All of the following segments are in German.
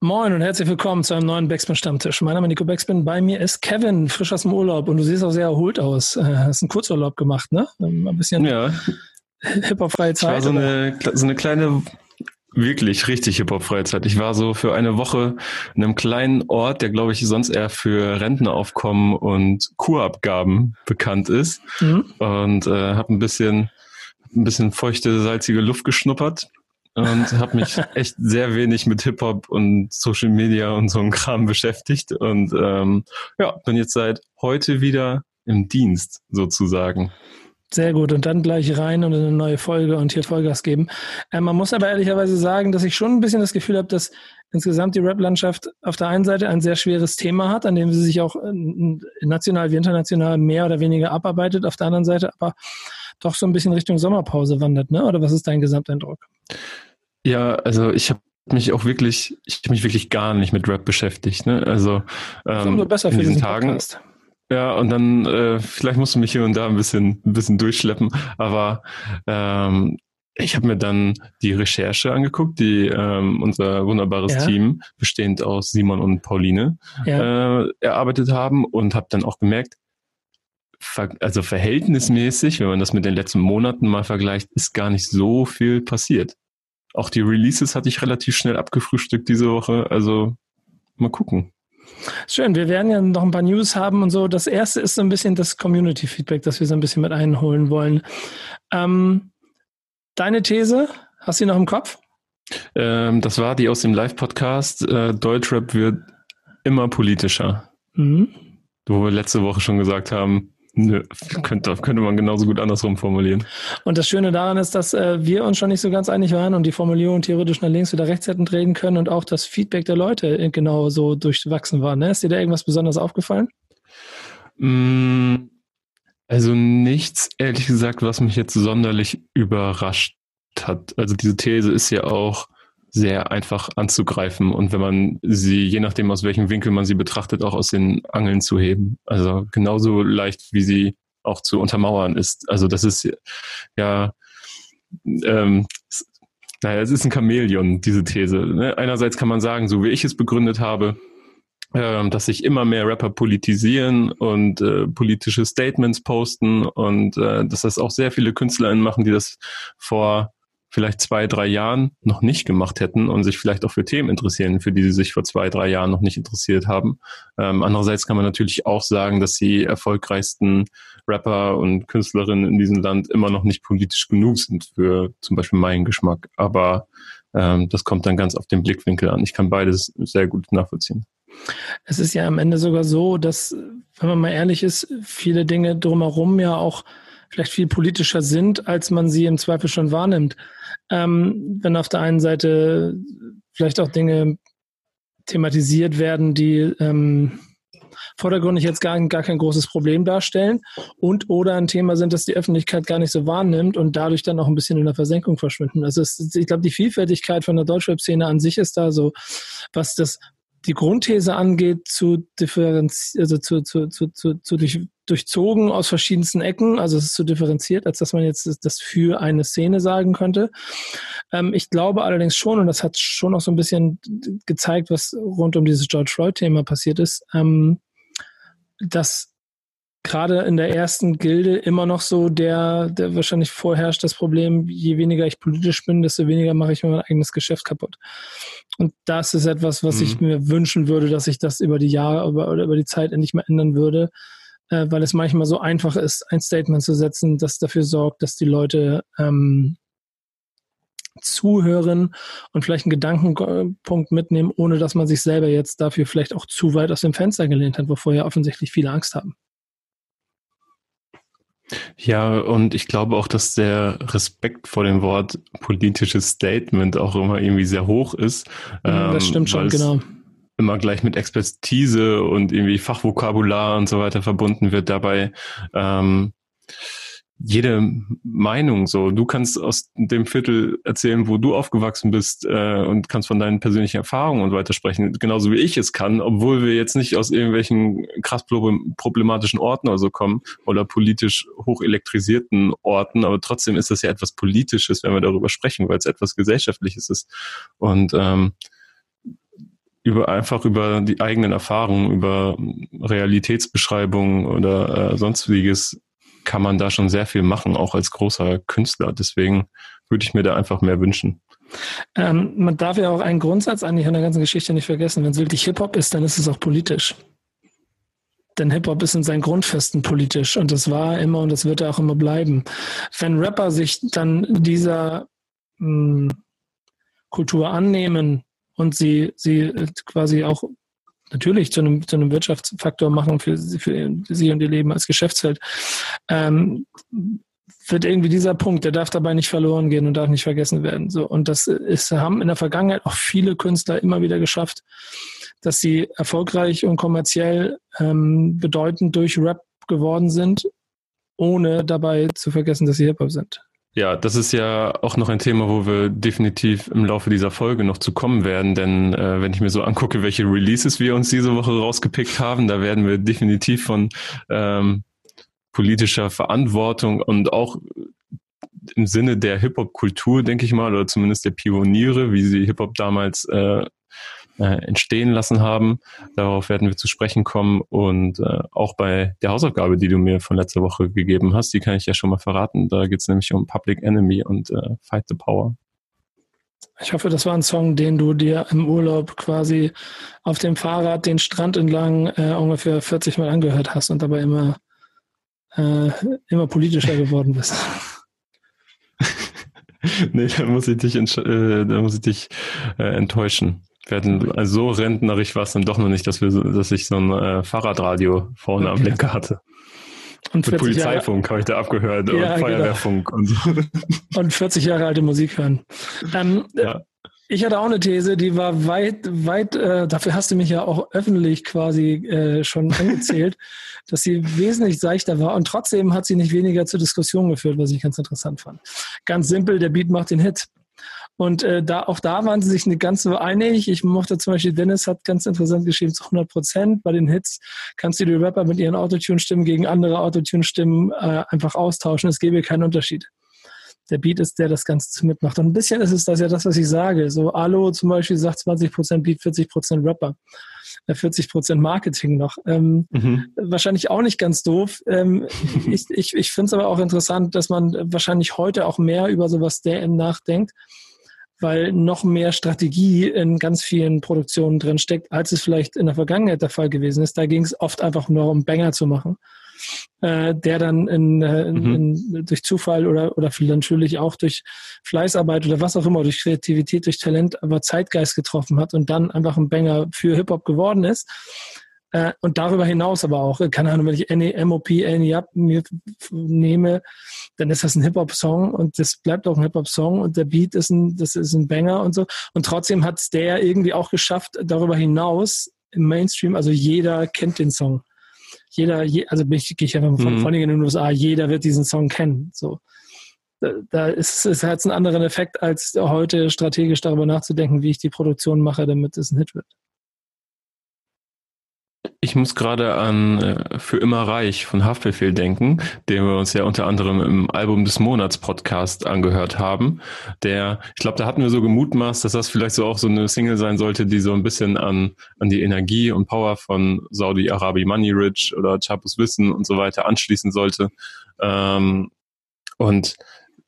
Moin und herzlich willkommen zu einem neuen Backspin-Stammtisch. Mein Name ist Nico Backspin. Bei mir ist Kevin, frisch aus dem Urlaub. Und du siehst auch sehr erholt aus. Äh, hast einen Kurzurlaub gemacht, ne? Ein bisschen ja. Hip-Hop-freie Zeit. War so eine, so eine kleine, wirklich richtig Hip-Hop-freie Zeit. Ich war so für eine Woche in einem kleinen Ort, der, glaube ich, sonst eher für Rentenaufkommen und Kurabgaben bekannt ist. Mhm. Und äh, habe ein bisschen, ein bisschen feuchte, salzige Luft geschnuppert und habe mich echt sehr wenig mit Hip-Hop und Social Media und so einem Kram beschäftigt und ähm, ja, bin jetzt seit heute wieder im Dienst sozusagen. Sehr gut. Und dann gleich rein und eine neue Folge und hier Vollgas geben. Äh, man muss aber ehrlicherweise sagen, dass ich schon ein bisschen das Gefühl habe, dass insgesamt die Rap-Landschaft auf der einen Seite ein sehr schweres Thema hat, an dem sie sich auch äh, national wie international mehr oder weniger abarbeitet, auf der anderen Seite aber doch so ein bisschen Richtung Sommerpause wandert, ne? Oder was ist dein Gesamteindruck? Ja, also ich habe mich auch wirklich, ich habe mich wirklich gar nicht mit Rap beschäftigt. Ne? Also ähm, besser für in diesen Tagen. Podcast. Ja, und dann äh, vielleicht musst du mich hier und da ein bisschen, ein bisschen durchschleppen, aber ähm, ich habe mir dann die Recherche angeguckt, die ähm, unser wunderbares ja. Team, bestehend aus Simon und Pauline, ja. äh, erarbeitet haben und habe dann auch gemerkt, also verhältnismäßig, wenn man das mit den letzten Monaten mal vergleicht, ist gar nicht so viel passiert. Auch die Releases hatte ich relativ schnell abgefrühstückt diese Woche. Also mal gucken. Schön, wir werden ja noch ein paar News haben und so. Das erste ist so ein bisschen das Community-Feedback, das wir so ein bisschen mit einholen wollen. Ähm, deine These, hast du die noch im Kopf? Ähm, das war die aus dem Live-Podcast. Äh, Deutschrap wird immer politischer. Mhm. Wo wir letzte Woche schon gesagt haben, Nö, könnte, könnte man genauso gut andersrum formulieren. Und das Schöne daran ist, dass äh, wir uns schon nicht so ganz einig waren und die Formulierung theoretisch nach links oder rechts hätten drehen können und auch das Feedback der Leute genau so durchwachsen war. Ne? Ist dir da irgendwas besonders aufgefallen? Mm, also nichts, ehrlich gesagt, was mich jetzt sonderlich überrascht hat. Also diese These ist ja auch sehr einfach anzugreifen und wenn man sie, je nachdem aus welchem Winkel man sie betrachtet, auch aus den Angeln zu heben. Also genauso leicht, wie sie auch zu untermauern ist. Also das ist ja, ähm, naja, es ist ein Chamäleon, diese These. Ne? Einerseits kann man sagen, so wie ich es begründet habe, äh, dass sich immer mehr Rapper politisieren und äh, politische Statements posten und äh, dass das auch sehr viele KünstlerInnen machen, die das vor vielleicht zwei, drei Jahren noch nicht gemacht hätten und sich vielleicht auch für Themen interessieren, für die sie sich vor zwei, drei Jahren noch nicht interessiert haben. Ähm, andererseits kann man natürlich auch sagen, dass die erfolgreichsten Rapper und Künstlerinnen in diesem Land immer noch nicht politisch genug sind für zum Beispiel meinen Geschmack. Aber ähm, das kommt dann ganz auf den Blickwinkel an. Ich kann beides sehr gut nachvollziehen. Es ist ja am Ende sogar so, dass, wenn man mal ehrlich ist, viele Dinge drumherum ja auch vielleicht viel politischer sind, als man sie im Zweifel schon wahrnimmt. Ähm, wenn auf der einen Seite vielleicht auch Dinge thematisiert werden, die ähm, vordergründig jetzt gar, gar kein großes Problem darstellen und oder ein Thema sind, das die Öffentlichkeit gar nicht so wahrnimmt und dadurch dann auch ein bisschen in der Versenkung verschwinden. Also es, ich glaube, die Vielfältigkeit von der Deutschrap-Szene an sich ist da so, was das die Grundthese angeht, zu differenzieren, also zu, zu, zu, zu, zu durch, durchzogen aus verschiedensten Ecken. Also es ist zu differenziert, als dass man jetzt das für eine Szene sagen könnte. Ähm, ich glaube allerdings schon, und das hat schon auch so ein bisschen gezeigt, was rund um dieses George Floyd-Thema passiert ist, ähm, dass gerade in der ersten Gilde immer noch so der, der wahrscheinlich vorherrscht das Problem, je weniger ich politisch bin, desto weniger mache ich mir mein eigenes Geschäft kaputt. Und das ist etwas, was mhm. ich mir wünschen würde, dass sich das über die Jahre über, oder über die Zeit endlich mal ändern würde, äh, weil es manchmal so einfach ist, ein Statement zu setzen, das dafür sorgt, dass die Leute ähm, zuhören und vielleicht einen Gedankenpunkt mitnehmen, ohne dass man sich selber jetzt dafür vielleicht auch zu weit aus dem Fenster gelehnt hat, wovor ja offensichtlich viele Angst haben. Ja, und ich glaube auch, dass der Respekt vor dem Wort politisches Statement auch immer irgendwie sehr hoch ist. Mhm, das stimmt schon, genau. Immer gleich mit Expertise und irgendwie Fachvokabular und so weiter verbunden wird. Dabei ähm, jede Meinung so. Du kannst aus dem Viertel erzählen, wo du aufgewachsen bist äh, und kannst von deinen persönlichen Erfahrungen und weiter sprechen, genauso wie ich es kann, obwohl wir jetzt nicht aus irgendwelchen krass problematischen Orten oder so kommen oder politisch hoch elektrisierten Orten, aber trotzdem ist das ja etwas Politisches, wenn wir darüber sprechen, weil es etwas Gesellschaftliches ist. Und ähm, über einfach über die eigenen Erfahrungen, über Realitätsbeschreibungen oder äh, sonstiges kann man da schon sehr viel machen, auch als großer Künstler. Deswegen würde ich mir da einfach mehr wünschen. Ähm, man darf ja auch einen Grundsatz eigentlich an der ganzen Geschichte nicht vergessen. Wenn es wirklich Hip-Hop ist, dann ist es auch politisch. Denn Hip-Hop ist in seinen Grundfesten politisch und das war immer und das wird auch immer bleiben. Wenn Rapper sich dann dieser mh, hm, Kultur annehmen und sie, sie quasi auch natürlich zu einem, zu einem Wirtschaftsfaktor machen für, für sie und ihr Leben als Geschäftsfeld, ähm, wird irgendwie dieser Punkt, der darf dabei nicht verloren gehen und darf nicht vergessen werden. So, und das ist, haben in der Vergangenheit auch viele Künstler immer wieder geschafft, dass sie erfolgreich und kommerziell ähm, bedeutend durch Rap geworden sind, ohne dabei zu vergessen, dass sie Hip-Hop sind. Ja, das ist ja auch noch ein Thema, wo wir definitiv im Laufe dieser Folge noch zu kommen werden, denn äh, wenn ich mir so angucke, welche Releases wir uns diese Woche rausgepickt haben, da werden wir definitiv von ähm, politischer Verantwortung und auch im Sinne der Hip-Hop-Kultur, denke ich mal, oder zumindest der Pioniere, wie sie Hip-Hop damals äh, äh, entstehen lassen haben. Darauf werden wir zu sprechen kommen. Und äh, auch bei der Hausaufgabe, die du mir von letzter Woche gegeben hast, die kann ich ja schon mal verraten. Da geht es nämlich um Public Enemy und äh, Fight the Power. Ich hoffe, das war ein Song, den du dir im Urlaub quasi auf dem Fahrrad den Strand entlang äh, ungefähr 40 Mal angehört hast und dabei immer, äh, immer politischer geworden bist. nee, da muss ich dich, äh, da muss ich dich äh, enttäuschen werden also so rentnerig war es dann doch noch nicht, dass wir, dass ich so ein äh, Fahrradradio vorne am Lenker hatte. Und Mit Polizeifunk habe ich da abgehört ja, und genau. Feuerwehrfunk genau. und so. Und 40 Jahre alte Musik hören. Ähm, ja. Ich hatte auch eine These, die war weit, weit, äh, dafür hast du mich ja auch öffentlich quasi äh, schon angezählt, dass sie wesentlich seichter war und trotzdem hat sie nicht weniger zur Diskussion geführt, was ich ganz interessant fand. Ganz simpel, der Beat macht den Hit. Und äh, da auch da waren sie sich nicht ganz so einig. Ich mochte zum Beispiel, Dennis hat ganz interessant geschrieben, zu 100 Prozent. Bei den Hits kannst du die Rapper mit ihren Autotune-Stimmen gegen andere Autotune-Stimmen äh, einfach austauschen. Es gäbe keinen Unterschied. Der Beat ist der, das Ganze mitmacht. Und ein bisschen ist es das ja das, was ich sage. So Alo zum Beispiel sagt 20 Prozent Beat, 40 Prozent Rapper. 40 äh, Prozent Marketing noch. Ähm, mhm. Wahrscheinlich auch nicht ganz doof. Ähm, ich ich, ich finde es aber auch interessant, dass man wahrscheinlich heute auch mehr über sowas nachdenkt weil noch mehr Strategie in ganz vielen Produktionen drin steckt, als es vielleicht in der Vergangenheit der Fall gewesen ist. Da ging es oft einfach nur um Banger zu machen, äh, der dann in, äh, in, mhm. in, durch Zufall oder, oder natürlich auch durch Fleißarbeit oder was auch immer, durch Kreativität, durch Talent, aber Zeitgeist getroffen hat und dann einfach ein Banger für Hip-Hop geworden ist. Äh, und darüber hinaus aber auch, keine Ahnung, wenn ich MOP, Annie mir nehme, dann ist das ein Hip-Hop-Song und das bleibt auch ein Hip-Hop-Song und der Beat ist ein, das ist ein Banger und so. Und trotzdem hat es der irgendwie auch geschafft, darüber hinaus im Mainstream, also jeder kennt den Song. Jeder, je, also gehe ich einfach von, mhm. von in den USA, jeder wird diesen Song kennen. So. Da, da ist es hat einen anderen Effekt, als heute strategisch darüber nachzudenken, wie ich die Produktion mache, damit es ein Hit wird. Ich muss gerade an äh, Für immer reich von Haftbefehl denken, den wir uns ja unter anderem im Album des Monats Podcast angehört haben. Der, ich glaube, da hatten wir so gemutmaßt, dass das vielleicht so auch so eine Single sein sollte, die so ein bisschen an, an die Energie und Power von Saudi Arabi Money Rich oder Chapus Wissen und so weiter anschließen sollte. Ähm, und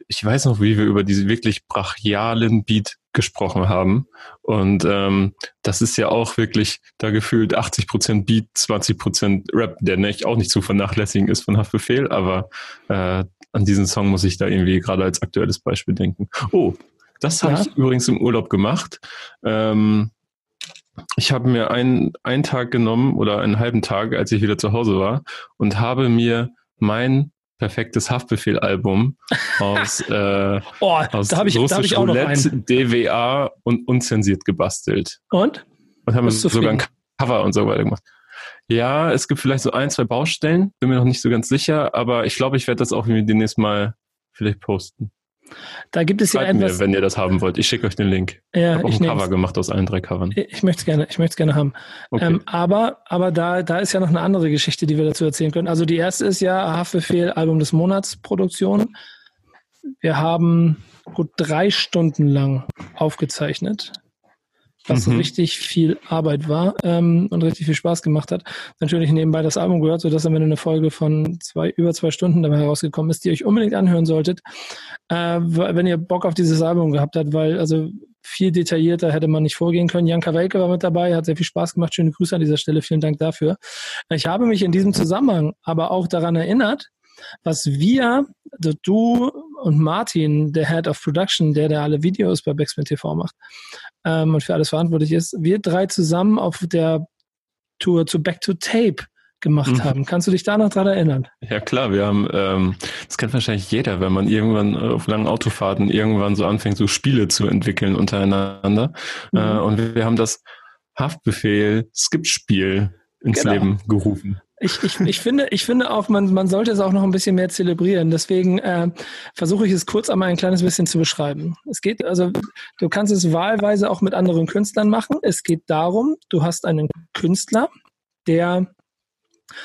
ich weiß noch, wie wir über diese wirklich brachialen Beat gesprochen haben. Und ähm, das ist ja auch wirklich da gefühlt 80 Prozent Beat, 20 Prozent Rap, der nicht, auch nicht zu vernachlässigen ist von Haftbefehl, aber äh, an diesen Song muss ich da irgendwie gerade als aktuelles Beispiel denken. Oh, das habe ja. ich übrigens im Urlaub gemacht. Ähm, ich habe mir einen, einen Tag genommen oder einen halben Tag, als ich wieder zu Hause war und habe mir mein perfektes Haftbefehl-Album aus, äh, oh, aus da ich, da ich auch Roulette, noch einen. DWA und unzensiert gebastelt. Und? Und haben sogar ein Cover und so weiter gemacht. Ja, es gibt vielleicht so ein, zwei Baustellen, bin mir noch nicht so ganz sicher, aber ich glaube, ich werde das auch demnächst mal vielleicht posten. Da gibt es Schreibt ja etwas. Mir, wenn ihr das haben wollt. Ich schicke euch den Link. Ja, ich habe auch ein Cover gemacht aus allen drei Covern. Ich möchte es gerne, ich möchte es gerne haben. Okay. Ähm, aber, aber da, da ist ja noch eine andere Geschichte, die wir dazu erzählen können. Also die erste ist ja Haftbefehl Album des Monats Produktion. Wir haben gut drei Stunden lang aufgezeichnet. Was mhm. richtig viel Arbeit war ähm, und richtig viel Spaß gemacht hat. Natürlich nebenbei das Album gehört, sodass am Ende eine Folge von zwei, über zwei Stunden dabei herausgekommen ist, die ihr euch unbedingt anhören solltet, äh, wenn ihr Bock auf dieses Album gehabt habt, weil also viel detaillierter hätte man nicht vorgehen können. Jan Kawelke war mit dabei, hat sehr viel Spaß gemacht. Schöne Grüße an dieser Stelle. Vielen Dank dafür. Ich habe mich in diesem Zusammenhang aber auch daran erinnert, was wir, also du und Martin, der Head of Production, der der alle Videos bei Backspin TV macht ähm, und für alles verantwortlich ist, wir drei zusammen auf der Tour zu Back to Tape gemacht mhm. haben. Kannst du dich da noch dran erinnern? Ja klar, wir haben, ähm, das kennt wahrscheinlich jeder, wenn man irgendwann auf langen Autofahrten irgendwann so anfängt, so Spiele zu entwickeln untereinander. Mhm. Äh, und wir haben das Haftbefehl Skip-Spiel ins genau. Leben gerufen. Ich, ich, ich, finde, ich finde auch, man, man sollte es auch noch ein bisschen mehr zelebrieren. Deswegen äh, versuche ich es kurz einmal ein kleines bisschen zu beschreiben. Es geht, also du kannst es wahlweise auch mit anderen Künstlern machen. Es geht darum, du hast einen Künstler, der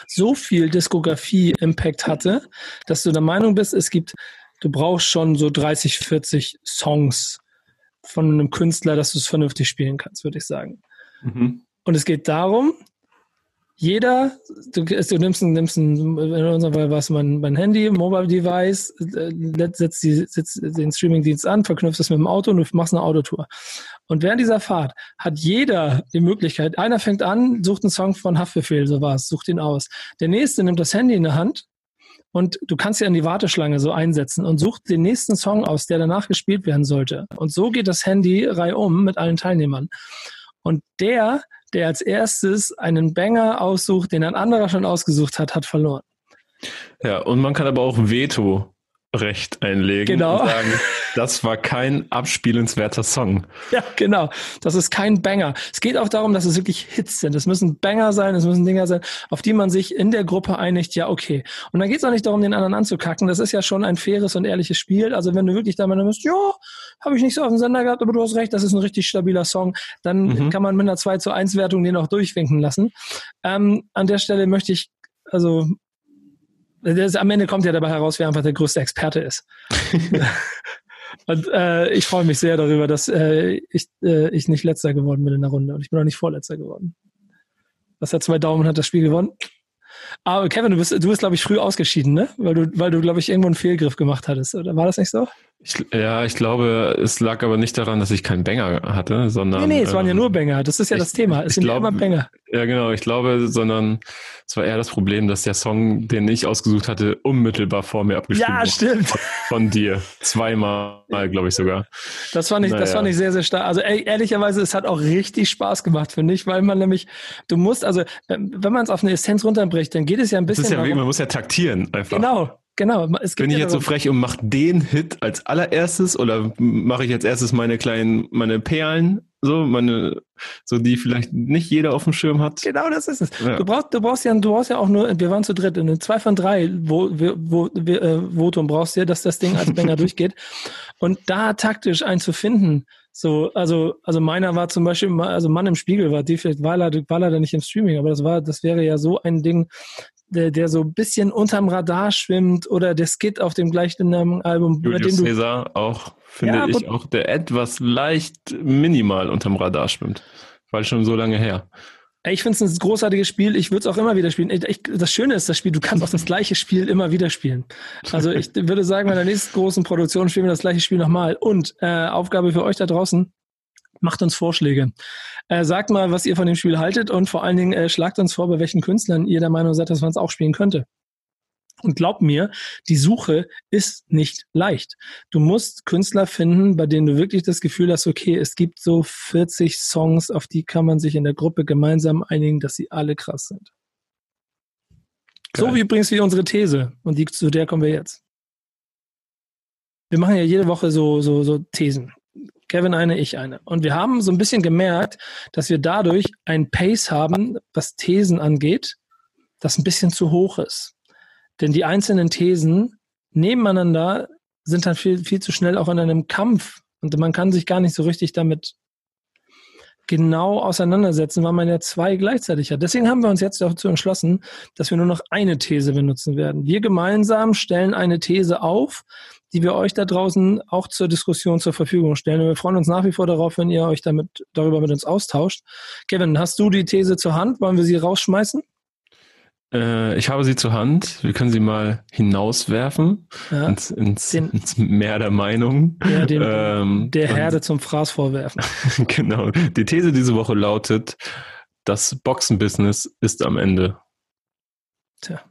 so viel Diskografie-Impact hatte, dass du der Meinung bist, es gibt, du brauchst schon so 30, 40 Songs von einem Künstler, dass du es vernünftig spielen kannst, würde ich sagen. Mhm. Und es geht darum, jeder, du, du nimmst, nimmst ein, in unserem Fall war es mein, mein Handy, Mobile Device, äh, setzt, die, setzt den Streamingdienst an, verknüpfst es mit dem Auto und du machst eine Autotour. Und während dieser Fahrt hat jeder die Möglichkeit, einer fängt an, sucht einen Song von Haftbefehl, so war es, sucht ihn aus. Der nächste nimmt das Handy in der Hand und du kannst ja in die Warteschlange so einsetzen und sucht den nächsten Song aus, der danach gespielt werden sollte. Und so geht das Handy reihum mit allen Teilnehmern. Und der der als erstes einen Banger aussucht, den ein anderer schon ausgesucht hat, hat verloren. Ja, und man kann aber auch Veto Recht einlegen genau. und sagen, das war kein abspielenswerter Song. Ja, genau. Das ist kein Banger. Es geht auch darum, dass es wirklich Hits sind. Es müssen Banger sein, es müssen Dinger sein, auf die man sich in der Gruppe einigt, ja, okay. Und dann geht es auch nicht darum, den anderen anzukacken. Das ist ja schon ein faires und ehrliches Spiel. Also wenn du wirklich da mal bist, ja, habe ich nicht so auf dem Sender gehabt, aber du hast recht, das ist ein richtig stabiler Song, dann mhm. kann man mit einer 2 zu 1 Wertung den auch durchwinken lassen. Ähm, an der Stelle möchte ich also das, am Ende kommt ja dabei heraus, wer einfach der größte Experte ist. und äh, ich freue mich sehr darüber, dass äh, ich, äh, ich nicht letzter geworden bin in der Runde und ich bin auch nicht vorletzter geworden. Das hat zwei Daumen hat das Spiel gewonnen. Aber Kevin, du bist, du bist, glaube ich, früh ausgeschieden, ne? Weil du, weil du, glaube ich, irgendwo einen Fehlgriff gemacht hattest. Oder war das nicht so? Ich, ja, ich glaube, es lag aber nicht daran, dass ich keinen Banger hatte, sondern. Nee, nee, es waren ja ähm, nur Banger. Das ist ja ich, das Thema. Es sind glaub, immer Banger. Ja, genau. Ich glaube, sondern es war eher das Problem, dass der Song, den ich ausgesucht hatte, unmittelbar vor mir abgespielt wurde. Ja, stimmt. Von dir. Zweimal, glaube ich sogar. Das fand ich, naja. das fand ich sehr, sehr stark. Also ehrlicherweise, es hat auch richtig Spaß gemacht, finde ich, weil man nämlich, du musst, also, wenn man es auf eine Essenz runterbricht, dann geht es ja ein bisschen. Das ist ja, darum, man muss ja taktieren einfach. Genau, Genau. Es Bin ich jetzt so frech und mache den Hit als allererstes oder mache ich jetzt erstes meine kleinen, meine Perlen, so, meine, so die vielleicht nicht jeder auf dem Schirm hat? Genau, das ist es. Ja. Du brauchst, du brauchst ja, du brauchst ja auch nur, wir waren zu dritt, in zwei von drei wo, wo, wo, äh, Votum brauchst du ja, dass das Ding als Banger durchgeht. Und da taktisch einen zu finden, so, also, also meiner war zum Beispiel, also Mann im Spiegel war die vielleicht war leider, war leider nicht im Streaming, aber das war, das wäre ja so ein Ding, der, der so ein bisschen unterm Radar schwimmt oder der Skit auf dem gleichen Album. Julius Caesar auch, finde ja, ich, auch der etwas leicht minimal unterm Radar schwimmt. Weil schon so lange her. Ich finde es ein großartiges Spiel. Ich würde es auch immer wieder spielen. Ich, das Schöne ist, das Spiel, du kannst auch das gleiche Spiel immer wieder spielen. Also ich würde sagen, bei der nächsten großen Produktion spielen wir das gleiche Spiel nochmal. Und äh, Aufgabe für euch da draußen, macht uns Vorschläge. Äh, sagt mal, was ihr von dem Spiel haltet und vor allen Dingen äh, schlagt uns vor, bei welchen Künstlern ihr der Meinung seid, dass man es auch spielen könnte. Und glaub mir, die Suche ist nicht leicht. Du musst Künstler finden, bei denen du wirklich das Gefühl hast, okay, es gibt so 40 Songs, auf die kann man sich in der Gruppe gemeinsam einigen, dass sie alle krass sind. Geil. So wie übrigens wie unsere These. Und die, zu der kommen wir jetzt. Wir machen ja jede Woche so, so, so Thesen. Kevin eine, ich eine. Und wir haben so ein bisschen gemerkt, dass wir dadurch ein Pace haben, was Thesen angeht, das ein bisschen zu hoch ist. Denn die einzelnen Thesen nebeneinander sind dann viel, viel zu schnell auch in einem Kampf. Und man kann sich gar nicht so richtig damit genau auseinandersetzen, weil man ja zwei gleichzeitig hat. Deswegen haben wir uns jetzt dazu entschlossen, dass wir nur noch eine These benutzen werden. Wir gemeinsam stellen eine These auf, die wir euch da draußen auch zur Diskussion zur Verfügung stellen. Und wir freuen uns nach wie vor darauf, wenn ihr euch damit, darüber mit uns austauscht. Kevin, hast du die These zur Hand? Wollen wir sie rausschmeißen? Äh, ich habe sie zur Hand. Wir können sie mal hinauswerfen ja. ins, ins, den, ins, Meer der Meinung. Ja, den, ähm, der Herde zum Fraß vorwerfen. genau. Die These diese Woche lautet, das Boxenbusiness ist am Ende. Tja.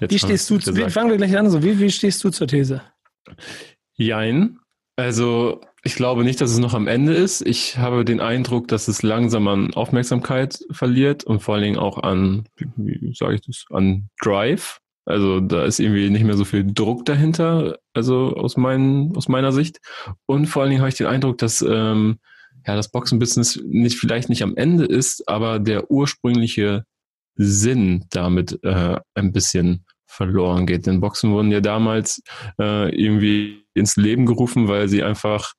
Jetzt wie stehst du, wie, fangen wir gleich an, so, wie, wie stehst du zur These? Jein. Also ich glaube nicht, dass es noch am Ende ist. Ich habe den Eindruck, dass es langsam an Aufmerksamkeit verliert und vor allen Dingen auch an, wie, wie sage ich das, an Drive. Also da ist irgendwie nicht mehr so viel Druck dahinter, also aus, mein, aus meiner Sicht. Und vor allen Dingen habe ich den Eindruck, dass ähm, ja das Boxenbusiness nicht vielleicht nicht am Ende ist, aber der ursprüngliche Sinn damit äh, ein bisschen verloren geht. Denn Boxen wurden ja damals äh, irgendwie ins Leben gerufen, weil sie einfach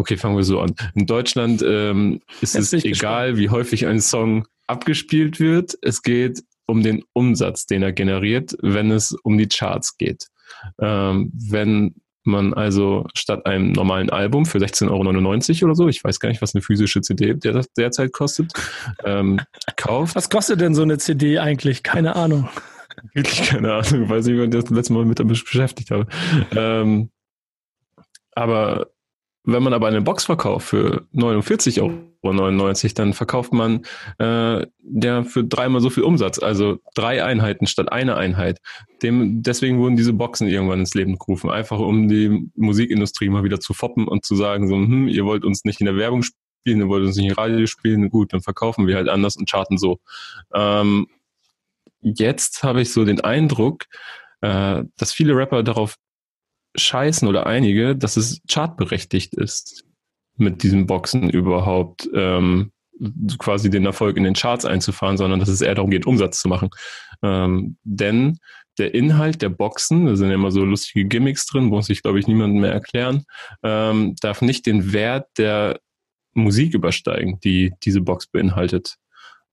Okay, fangen wir so an. In Deutschland ähm, ist Jetzt es egal, gespannt. wie häufig ein Song abgespielt wird. Es geht um den Umsatz, den er generiert, wenn es um die Charts geht. Ähm, wenn man also statt einem normalen Album für 16,99 Euro oder so, ich weiß gar nicht, was eine physische CD der, derzeit kostet, ähm, kauft. Was kostet denn so eine CD eigentlich? Keine Ahnung. Wirklich keine Ahnung, weiß nicht, wann ich das letzte Mal mit damit beschäftigt habe. Ähm, aber wenn man aber eine Box verkauft für 49,99 Euro, dann verkauft man äh, der für dreimal so viel Umsatz, also drei Einheiten statt eine Einheit. Dem, deswegen wurden diese Boxen irgendwann ins Leben gerufen, einfach um die Musikindustrie mal wieder zu foppen und zu sagen, so, hm, ihr wollt uns nicht in der Werbung spielen, ihr wollt uns nicht im Radio spielen, gut, dann verkaufen wir halt anders und charten so. Ähm, jetzt habe ich so den Eindruck, äh, dass viele Rapper darauf scheißen oder einige, dass es chartberechtigt ist, mit diesen Boxen überhaupt ähm, quasi den Erfolg in den Charts einzufahren, sondern dass es eher darum geht, Umsatz zu machen. Ähm, denn der Inhalt der Boxen, da sind ja immer so lustige Gimmicks drin, muss ich, glaube ich, niemandem mehr erklären, ähm, darf nicht den Wert der Musik übersteigen, die diese Box beinhaltet.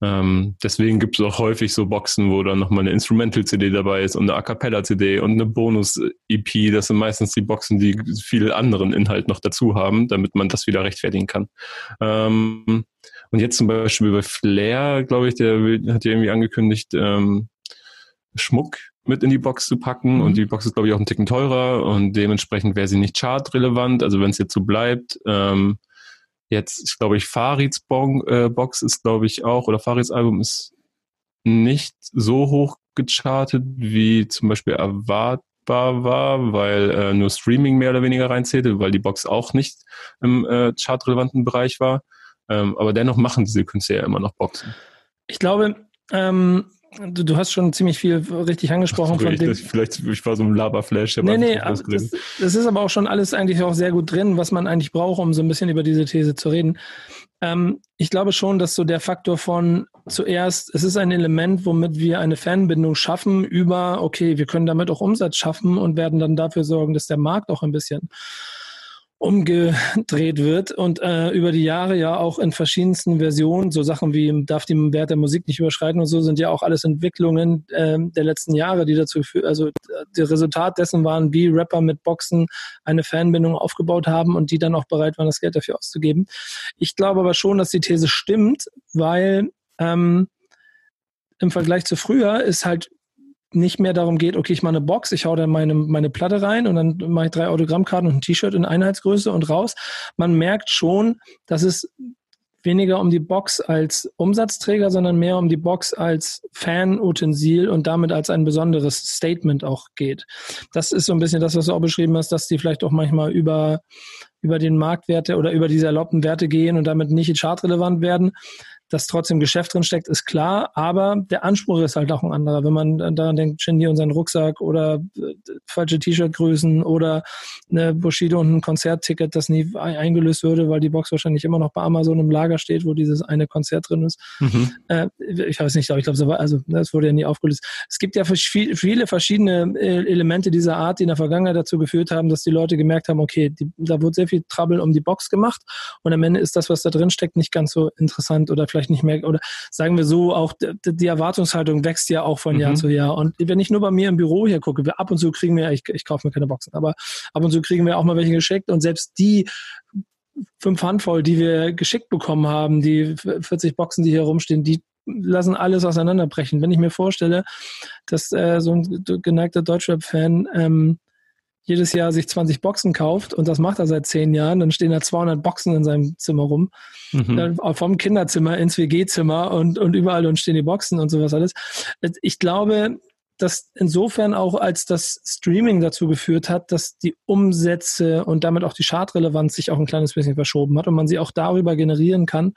Ähm, deswegen gibt es auch häufig so Boxen, wo dann nochmal eine Instrumental-CD dabei ist und eine A Cappella-CD und eine Bonus-EP. Das sind meistens die Boxen, die viel anderen Inhalt noch dazu haben, damit man das wieder rechtfertigen kann. Ähm, und jetzt zum Beispiel bei Flair, glaube ich, der hat ja irgendwie angekündigt, ähm, Schmuck mit in die Box zu packen. Mhm. Und die Box ist, glaube ich, auch ein Ticken teurer und dementsprechend wäre sie nicht chartrelevant. Also wenn es jetzt so bleibt, ähm, Jetzt, ich glaube ich, Farids bon, äh, Box ist, glaube ich, auch, oder Farids Album ist nicht so hoch gechartet, wie zum Beispiel erwartbar war, weil äh, nur Streaming mehr oder weniger reinzählte, weil die Box auch nicht im äh, chartrelevanten Bereich war. Ähm, aber dennoch machen diese Künstler ja immer noch Boxen. Ich glaube, ähm, Du, du, hast schon ziemlich viel richtig angesprochen. Von dem, vielleicht ich war so ein Laberflash. Nee, nee, das, das, ist aber auch schon alles eigentlich auch sehr gut drin, was man eigentlich braucht, um so ein bisschen über diese These zu reden. Ähm, ich glaube schon, dass so der Faktor von zuerst, es ist ein Element, womit wir eine Fanbindung schaffen über, okay, wir können damit auch Umsatz schaffen und werden dann dafür sorgen, dass der Markt auch ein bisschen umgedreht wird und äh, über die Jahre ja auch in verschiedensten Versionen, so Sachen wie darf die Wert der Musik nicht überschreiten und so, sind ja auch alles Entwicklungen äh, der letzten Jahre, die dazu führen, also das Resultat dessen waren, wie Rapper mit Boxen eine Fanbindung aufgebaut haben und die dann auch bereit waren, das Geld dafür auszugeben. Ich glaube aber schon, dass die These stimmt, weil ähm, im Vergleich zu früher ist halt nicht mehr darum geht, okay, ich mache eine Box, ich hau da meine, meine Platte rein und dann mache ich drei Autogrammkarten und ein T-Shirt in Einheitsgröße und raus. Man merkt schon, dass es weniger um die Box als Umsatzträger, sondern mehr um die Box als Fan-Utensil und damit als ein besonderes Statement auch geht. Das ist so ein bisschen das, was du auch beschrieben hast, dass die vielleicht auch manchmal über, über den Marktwerte oder über diese erlaubten Werte gehen und damit nicht chartrelevant werden dass trotzdem Geschäft drin steckt, ist klar, aber der Anspruch ist halt auch ein anderer. Wenn man daran denkt, Shindy und seinen Rucksack oder äh, falsche T-Shirt-Größen oder eine Bushido und ein Konzertticket, das nie eingelöst würde, weil die Box wahrscheinlich immer noch bei Amazon im Lager steht, wo dieses eine Konzert drin ist. Mhm. Äh, ich weiß nicht, aber ich glaube, so also das wurde ja nie aufgelöst. Es gibt ja viele verschiedene äh, Elemente dieser Art, die in der Vergangenheit dazu geführt haben, dass die Leute gemerkt haben, okay, die, da wurde sehr viel Trouble um die Box gemacht und am Ende ist das, was da drin steckt, nicht ganz so interessant oder vielleicht vielleicht nicht mehr, oder sagen wir so, auch die Erwartungshaltung wächst ja auch von mhm. Jahr zu Jahr. Und wenn ich nur bei mir im Büro hier gucke, wir ab und zu kriegen wir, ich, ich kaufe mir keine Boxen, aber ab und zu kriegen wir auch mal welche geschickt und selbst die fünf Handvoll, die wir geschickt bekommen haben, die 40 Boxen, die hier rumstehen, die lassen alles auseinanderbrechen. Wenn ich mir vorstelle, dass äh, so ein geneigter Deutschrap-Fan ähm, jedes Jahr sich 20 Boxen kauft und das macht er seit zehn Jahren, dann stehen da 200 Boxen in seinem Zimmer rum, mhm. dann vom Kinderzimmer ins WG-Zimmer und, und überall und stehen die Boxen und sowas alles. Ich glaube, dass insofern auch als das Streaming dazu geführt hat, dass die Umsätze und damit auch die Chartrelevanz sich auch ein kleines bisschen verschoben hat und man sie auch darüber generieren kann,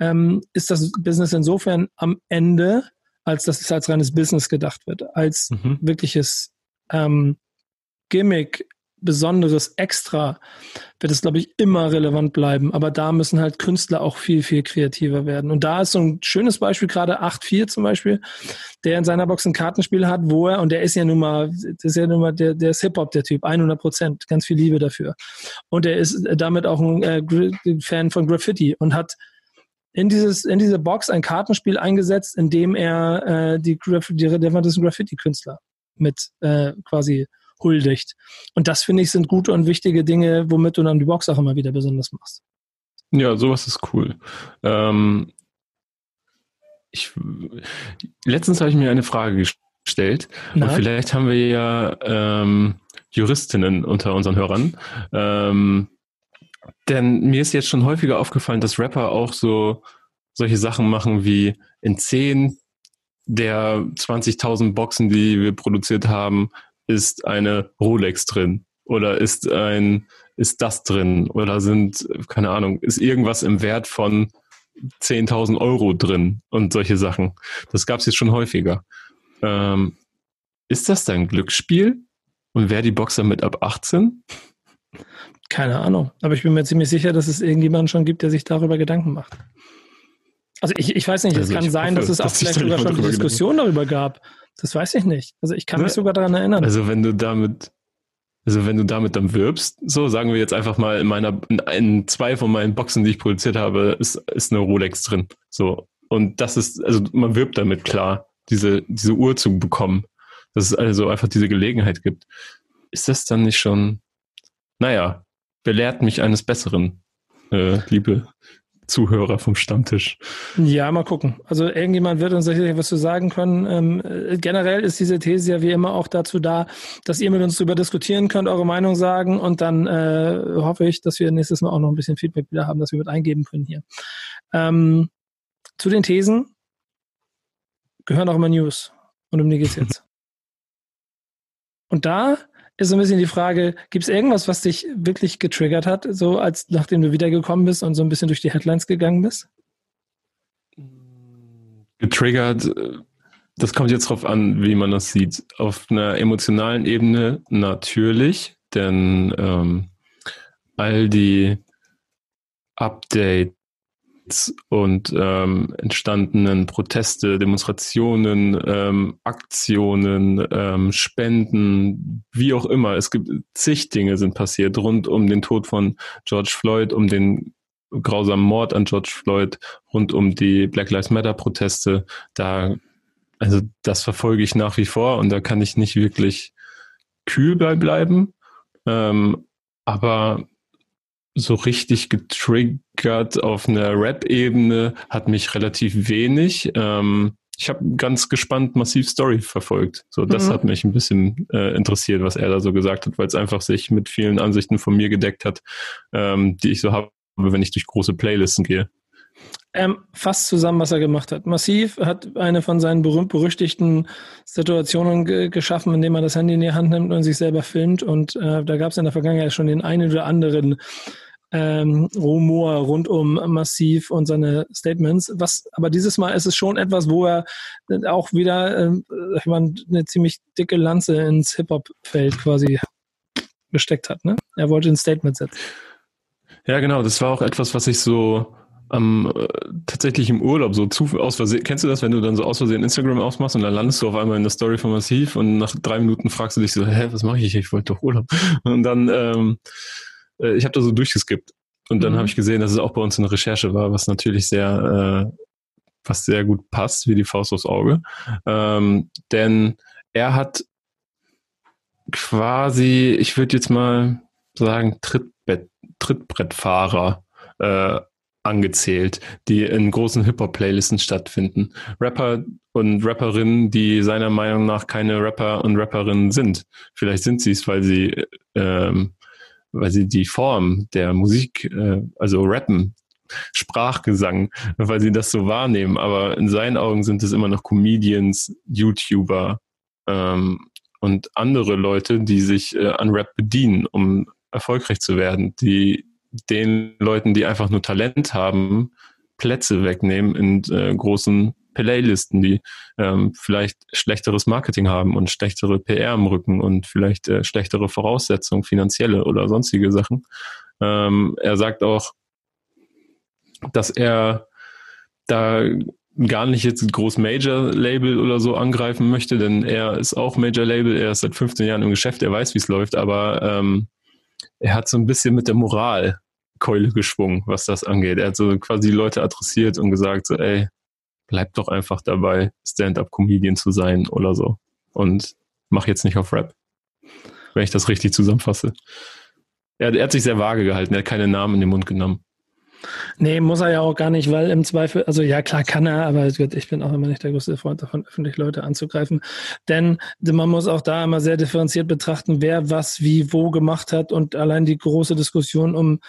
ähm, ist das Business insofern am Ende, als dass es als reines Business gedacht wird, als mhm. wirkliches ähm, Gimmick, besonderes Extra, wird es, glaube ich, immer relevant bleiben. Aber da müssen halt Künstler auch viel, viel kreativer werden. Und da ist so ein schönes Beispiel, gerade 8.4 zum Beispiel, der in seiner Box ein Kartenspiel hat, wo er, und der ist ja nun mal, das ist ja nun mal, der, der ist Hip-Hop, der Typ, 100 Prozent, ganz viel Liebe dafür. Und er ist damit auch ein äh, Fan von Graffiti und hat in dieses in diese Box ein Kartenspiel eingesetzt, in dem er äh, die, Graf die relevantesten Graffiti-Künstler mit äh, quasi huldigt. Und das finde ich sind gute und wichtige Dinge, womit du dann die Box auch immer wieder besonders machst. Ja, sowas ist cool. Ähm, ich, letztens habe ich mir eine Frage gestellt Na? und vielleicht haben wir ja ähm, Juristinnen unter unseren Hörern. Ähm, denn mir ist jetzt schon häufiger aufgefallen, dass Rapper auch so solche Sachen machen wie in 10 der 20.000 Boxen, die wir produziert haben, ist eine Rolex drin oder ist ein ist das drin oder sind keine Ahnung ist irgendwas im Wert von 10.000 Euro drin und solche Sachen. Das gab es jetzt schon häufiger. Ähm, ist das dein Glücksspiel? Und wer die Boxer mit ab 18? Keine Ahnung. Aber ich bin mir ziemlich sicher, dass es irgendjemanden schon gibt, der sich darüber Gedanken macht. Also ich, ich weiß nicht, es also kann sein, hoffe, dass es auch vielleicht sogar schon eine Diskussion darüber gab. Das weiß ich nicht. Also ich kann mich sogar daran erinnern. Also wenn du damit, also wenn du damit dann wirbst, so sagen wir jetzt einfach mal in meiner, in, in zwei von meinen Boxen, die ich produziert habe, ist, ist eine Rolex drin. So. Und das ist, also man wirbt damit klar, diese, diese Uhr zu bekommen. Dass es also einfach diese Gelegenheit gibt. Ist das dann nicht schon, naja, belehrt mich eines Besseren, äh, liebe Zuhörer vom Stammtisch. Ja, mal gucken. Also irgendjemand wird uns sicherlich was zu sagen können. Ähm, äh, generell ist diese These ja wie immer auch dazu da, dass ihr mit uns darüber diskutieren könnt, eure Meinung sagen und dann äh, hoffe ich, dass wir nächstes Mal auch noch ein bisschen Feedback wieder haben, dass wir mit eingeben können hier. Ähm, zu den Thesen gehören auch immer News. Und um die geht's jetzt. und da ist so ein bisschen die Frage, gibt es irgendwas, was dich wirklich getriggert hat, so als nachdem du wiedergekommen bist und so ein bisschen durch die Headlines gegangen bist? Getriggert, das kommt jetzt drauf an, wie man das sieht. Auf einer emotionalen Ebene natürlich, denn ähm, all die Updates und ähm, entstandenen Proteste, Demonstrationen, ähm, Aktionen, ähm, Spenden, wie auch immer. Es gibt zig Dinge sind passiert rund um den Tod von George Floyd, um den grausamen Mord an George Floyd, rund um die Black Lives Matter Proteste. Da, also das verfolge ich nach wie vor und da kann ich nicht wirklich kühl bei bleiben. Ähm, aber so richtig getriggert auf einer Rap-Ebene hat mich relativ wenig. Ähm, ich habe ganz gespannt massiv Story verfolgt. So, das mhm. hat mich ein bisschen äh, interessiert, was er da so gesagt hat, weil es einfach sich mit vielen Ansichten von mir gedeckt hat, ähm, die ich so habe, wenn ich durch große Playlisten gehe. Ähm, fast zusammen, was er gemacht hat. Massiv hat eine von seinen berühmt-berüchtigten Situationen ge geschaffen, indem er das Handy in die Hand nimmt und sich selber filmt. Und äh, da gab es in der Vergangenheit schon den einen oder anderen ähm, Rumor rund um Massiv und seine Statements. Was, aber dieses Mal ist es schon etwas, wo er auch wieder ähm, ich meine, eine ziemlich dicke Lanze ins Hip-Hop-Feld quasi gesteckt hat. Ne? Er wollte ein Statement setzen. Ja, genau. Das war auch etwas, was ich so ähm, tatsächlich im Urlaub so zu aus Versehen. Kennst du das, wenn du dann so aus Versehen Instagram ausmachst und dann landest du auf einmal in der Story von Massiv und nach drei Minuten fragst du dich so, hä, was mache ich? Ich wollte doch Urlaub. Und dann ähm, äh, ich habe da so durchgeskippt. Und dann mhm. habe ich gesehen, dass es auch bei uns eine Recherche war, was natürlich sehr, äh, was sehr gut passt, wie die Faust aufs Auge. Ähm, denn er hat quasi, ich würde jetzt mal sagen, Trittbett, Trittbrettfahrer äh, angezählt, die in großen Hip-Hop-Playlisten stattfinden. Rapper und Rapperinnen, die seiner Meinung nach keine Rapper und Rapperinnen sind. Vielleicht sind sie es, weil sie, ähm, weil sie die Form der Musik, äh, also Rappen, Sprachgesang, weil sie das so wahrnehmen. Aber in seinen Augen sind es immer noch Comedians, YouTuber ähm, und andere Leute, die sich äh, an Rap bedienen, um erfolgreich zu werden, die den Leuten, die einfach nur Talent haben, Plätze wegnehmen in äh, großen Playlisten, die ähm, vielleicht schlechteres Marketing haben und schlechtere PR im Rücken und vielleicht äh, schlechtere Voraussetzungen, finanzielle oder sonstige Sachen. Ähm, er sagt auch, dass er da gar nicht jetzt groß Major Label oder so angreifen möchte, denn er ist auch Major Label, er ist seit 15 Jahren im Geschäft, er weiß, wie es läuft, aber ähm, er hat so ein bisschen mit der Moralkeule geschwungen, was das angeht. Er hat so quasi Leute adressiert und gesagt, so, ey, bleib doch einfach dabei, Stand-up-Comedian zu sein oder so. Und mach jetzt nicht auf Rap. Wenn ich das richtig zusammenfasse. Er, er hat sich sehr vage gehalten, er hat keine Namen in den Mund genommen. Nee, muss er ja auch gar nicht, weil im Zweifel, also ja klar kann er, aber ich bin auch immer nicht der größte Freund davon, öffentlich Leute anzugreifen. Denn man muss auch da immer sehr differenziert betrachten, wer was wie wo gemacht hat und allein die große Diskussion um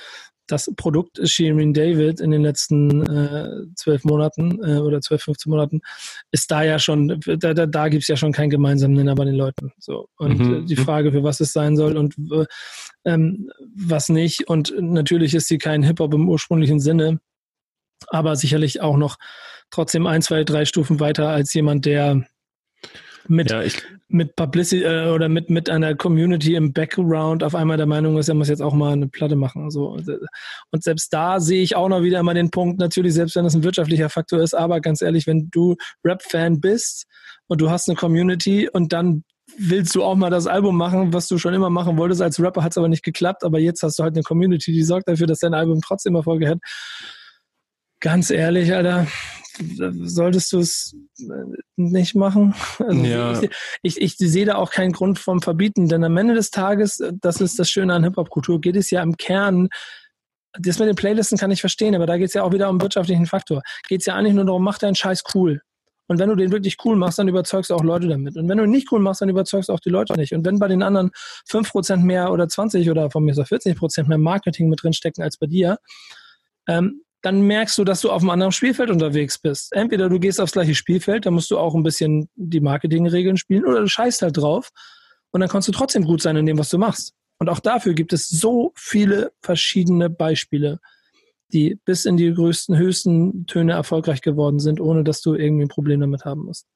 das Produkt Shirin David in den letzten äh, zwölf Monaten äh, oder zwölf, 15 Monaten ist da ja schon, da, da, da gibt es ja schon keinen gemeinsamen Nenner bei den Leuten. So. Und mhm. äh, die Frage, für was es sein soll und äh, ähm, was nicht. Und natürlich ist sie kein Hip-Hop im ursprünglichen Sinne, aber sicherlich auch noch trotzdem ein, zwei, drei Stufen weiter als jemand, der mit, ja, mit Publicity äh, oder mit, mit einer Community im Background auf einmal der Meinung ist, er muss jetzt auch mal eine Platte machen. So. Und selbst da sehe ich auch noch wieder mal den Punkt, natürlich, selbst wenn das ein wirtschaftlicher Faktor ist, aber ganz ehrlich, wenn du Rap-Fan bist und du hast eine Community und dann willst du auch mal das Album machen, was du schon immer machen wolltest. Als Rapper hat es aber nicht geklappt, aber jetzt hast du halt eine Community, die sorgt dafür, dass dein Album trotzdem Erfolge hat. Ganz ehrlich, Alter, solltest du es nicht machen. Also ja. ich, ich, ich, sehe da auch keinen Grund vom Verbieten, denn am Ende des Tages, das ist das Schöne an Hip-Hop-Kultur, geht es ja im Kern das mit den Playlisten kann ich verstehen, aber da geht es ja auch wieder um wirtschaftlichen Faktor. Geht es ja eigentlich nur darum, mach deinen Scheiß cool. Und wenn du den wirklich cool machst, dann überzeugst du auch Leute damit. Und wenn du ihn nicht cool machst, dann überzeugst du auch die Leute nicht. Und wenn bei den anderen 5% mehr oder 20 oder von mir so 40% mehr Marketing mit drin stecken als bei dir, ähm, dann merkst du, dass du auf einem anderen Spielfeld unterwegs bist. Entweder du gehst aufs gleiche Spielfeld, da musst du auch ein bisschen die Marketingregeln spielen, oder du scheißt halt drauf und dann kannst du trotzdem gut sein in dem, was du machst. Und auch dafür gibt es so viele verschiedene Beispiele die bis in die größten, höchsten Töne erfolgreich geworden sind, ohne dass du irgendwie ein Problem damit haben musst.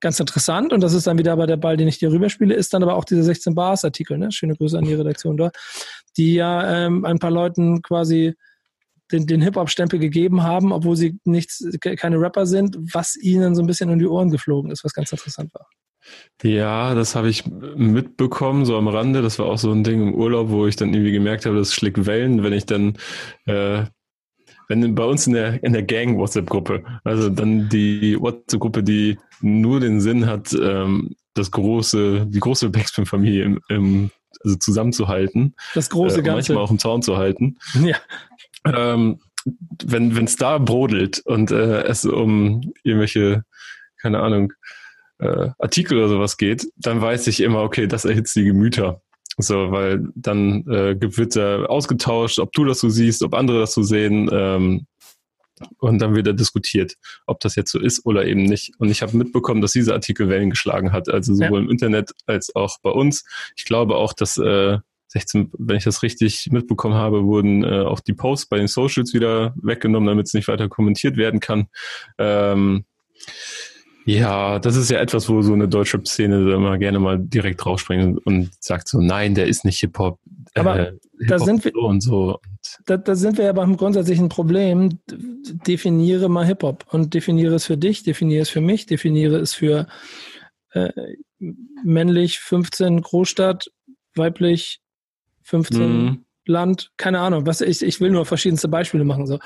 Ganz interessant, und das ist dann wieder bei der Ball, den ich dir rüberspiele, ist dann aber auch dieser 16 Bars Artikel, ne? Schöne Grüße an die Redaktion dort, die ja ähm, ein paar Leuten quasi den, den Hip-Hop-Stempel gegeben haben, obwohl sie nichts, keine Rapper sind, was ihnen so ein bisschen um die Ohren geflogen ist, was ganz interessant war. Ja, das habe ich mitbekommen, so am Rande. Das war auch so ein Ding im Urlaub, wo ich dann irgendwie gemerkt habe, das schlägt Wellen, wenn ich dann äh, wenn bei uns in der, in der Gang-WhatsApp-Gruppe, also dann die WhatsApp-Gruppe, die nur den Sinn hat, ähm, das große, die große Backspin-Familie im, im, also zusammenzuhalten. Das große äh, Ganze. Manchmal auch im Zaun zu halten. Ja. Ähm, wenn es da brodelt und äh, es um irgendwelche, keine Ahnung, äh, Artikel oder sowas geht, dann weiß ich immer, okay, das erhitzt die Gemüter. So, weil dann äh, wird er ausgetauscht, ob du das so siehst, ob andere das so sehen. Ähm, und dann wird er diskutiert, ob das jetzt so ist oder eben nicht. Und ich habe mitbekommen, dass dieser Artikel Wellen geschlagen hat, also sowohl ja. im Internet als auch bei uns. Ich glaube auch, dass äh, 16, wenn ich das richtig mitbekommen habe, wurden äh, auch die Posts bei den Socials wieder weggenommen, damit es nicht weiter kommentiert werden kann. Ähm, ja, das ist ja etwas, wo so eine deutsche Szene immer gerne mal direkt draufspringt und sagt so, nein, der ist nicht Hip-Hop. Aber äh, Hip da sind wir so und so. Da, da, sind wir ja beim grundsätzlichen Problem. Definiere mal Hip-Hop und definiere es für dich, definiere es für mich, definiere es für äh, männlich 15 Großstadt, weiblich 15 mhm. Land, keine Ahnung, was ich, ich will nur verschiedenste Beispiele machen. So.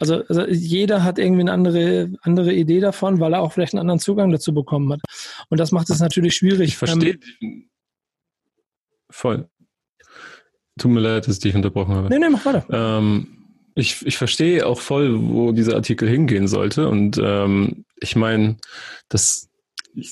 Also, also jeder hat irgendwie eine andere, andere Idee davon, weil er auch vielleicht einen anderen Zugang dazu bekommen hat. Und das macht es natürlich schwierig. Ich verstehe. Ähm, voll. Tut mir leid, dass ich dich unterbrochen habe. Nee, nee, mach weiter. Ähm, ich, ich verstehe auch voll, wo dieser Artikel hingehen sollte. Und ähm, ich meine, das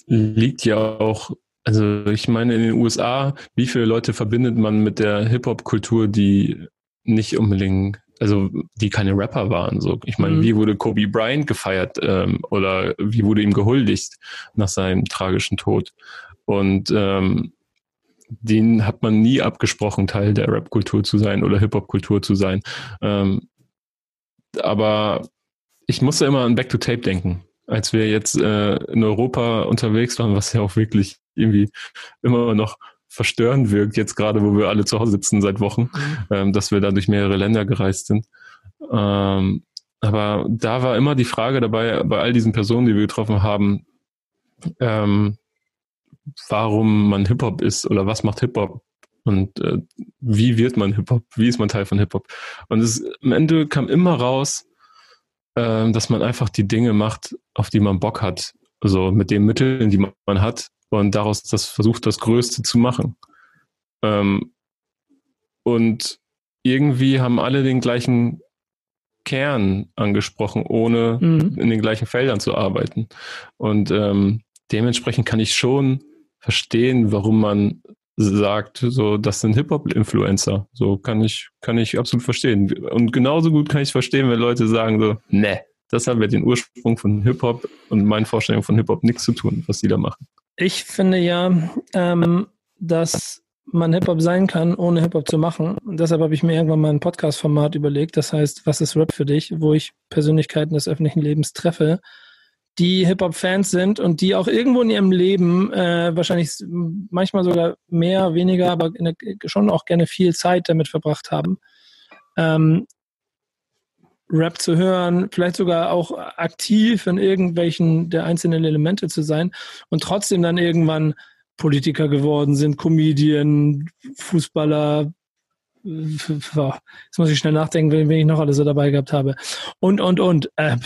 liegt ja auch also ich meine, in den USA, wie viele Leute verbindet man mit der Hip-Hop-Kultur, die nicht unbedingt, also die keine Rapper waren. So, ich meine, mhm. wie wurde Kobe Bryant gefeiert ähm, oder wie wurde ihm gehuldigt nach seinem tragischen Tod? Und ähm, den hat man nie abgesprochen, Teil der Rap-Kultur zu sein oder Hip-Hop-Kultur zu sein. Ähm, aber ich musste immer an Back to Tape denken als wir jetzt äh, in Europa unterwegs waren, was ja auch wirklich irgendwie immer noch verstörend wirkt, jetzt gerade, wo wir alle zu Hause sitzen seit Wochen, mhm. ähm, dass wir da durch mehrere Länder gereist sind. Ähm, aber da war immer die Frage dabei, bei all diesen Personen, die wir getroffen haben, ähm, warum man Hip-Hop ist oder was macht Hip-Hop und äh, wie wird man Hip-Hop, wie ist man Teil von Hip-Hop. Und es, am Ende kam immer raus, äh, dass man einfach die Dinge macht, auf die man Bock hat. Also mit den Mitteln, die man hat und daraus das versucht, das Größte zu machen. Ähm, und irgendwie haben alle den gleichen Kern angesprochen, ohne mhm. in den gleichen Feldern zu arbeiten. Und ähm, dementsprechend kann ich schon verstehen, warum man sagt, so, das sind Hip-Hop-Influencer. So kann ich, kann ich absolut verstehen. Und genauso gut kann ich verstehen, wenn Leute sagen so, ne, das hat mit den Ursprung von Hip-Hop und meinen Vorstellungen von Hip-Hop nichts zu tun, was die da machen. Ich finde ja, ähm, dass man Hip-Hop sein kann, ohne Hip-Hop zu machen. Und deshalb habe ich mir irgendwann mal ein Podcast-Format überlegt, das heißt, was ist Rap für dich, wo ich Persönlichkeiten des öffentlichen Lebens treffe, die Hip-Hop-Fans sind und die auch irgendwo in ihrem Leben äh, wahrscheinlich manchmal sogar mehr, weniger, aber der, schon auch gerne viel Zeit damit verbracht haben, ähm, Rap zu hören, vielleicht sogar auch aktiv in irgendwelchen der einzelnen Elemente zu sein und trotzdem dann irgendwann Politiker geworden sind, Comedian, Fußballer, Jetzt muss ich schnell nachdenken, wen ich noch alles so dabei gehabt habe. Und, und, und. Äh,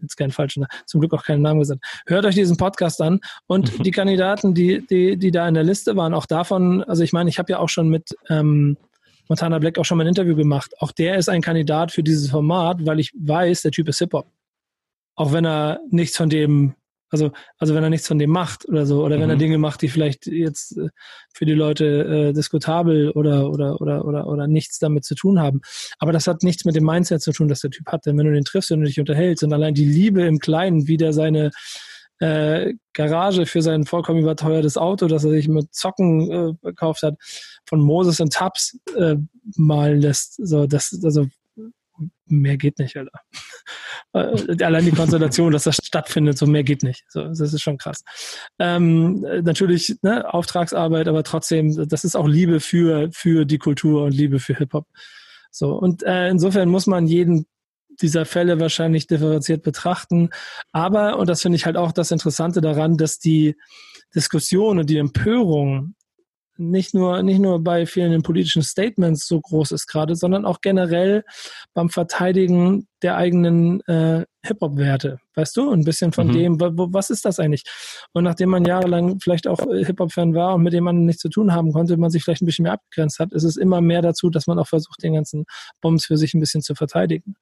jetzt keinen falschen, zum Glück auch keinen Namen gesagt. Hört euch diesen Podcast an. Und mhm. die Kandidaten, die, die, die da in der Liste waren, auch davon, also ich meine, ich habe ja auch schon mit ähm, Montana Black auch schon mal ein Interview gemacht. Auch der ist ein Kandidat für dieses Format, weil ich weiß, der Typ ist Hip-Hop. Auch wenn er nichts von dem also, also wenn er nichts von dem macht oder so, oder mhm. wenn er mhm. Dinge macht, die vielleicht jetzt äh, für die Leute äh, diskutabel oder, oder, oder, oder, oder nichts damit zu tun haben. Aber das hat nichts mit dem Mindset zu tun, das der Typ hat. Denn wenn du den triffst und du dich unterhältst und allein die Liebe im Kleinen, wie der seine äh, Garage für sein vollkommen überteuertes Auto, das er sich mit Zocken äh, gekauft hat, von Moses und Tabs äh, malen lässt. So, das, also mehr geht nicht, Alter. Äh, allein die Konstellation, dass das stattfindet, so mehr geht nicht. So, das ist schon krass. Ähm, natürlich ne, Auftragsarbeit, aber trotzdem, das ist auch Liebe für, für die Kultur und Liebe für Hip-Hop. So, und äh, insofern muss man jeden dieser Fälle wahrscheinlich differenziert betrachten. Aber, und das finde ich halt auch das Interessante daran, dass die Diskussion und die Empörung nicht nur, nicht nur bei vielen politischen Statements so groß ist gerade, sondern auch generell beim Verteidigen der eigenen äh, Hip-Hop-Werte, weißt du? Ein bisschen von mhm. dem, wo, was ist das eigentlich? Und nachdem man jahrelang vielleicht auch äh, Hip-Hop-Fan war und mit dem man nichts zu tun haben konnte, man sich vielleicht ein bisschen mehr abgegrenzt hat, ist es immer mehr dazu, dass man auch versucht, den ganzen Bombs für sich ein bisschen zu verteidigen.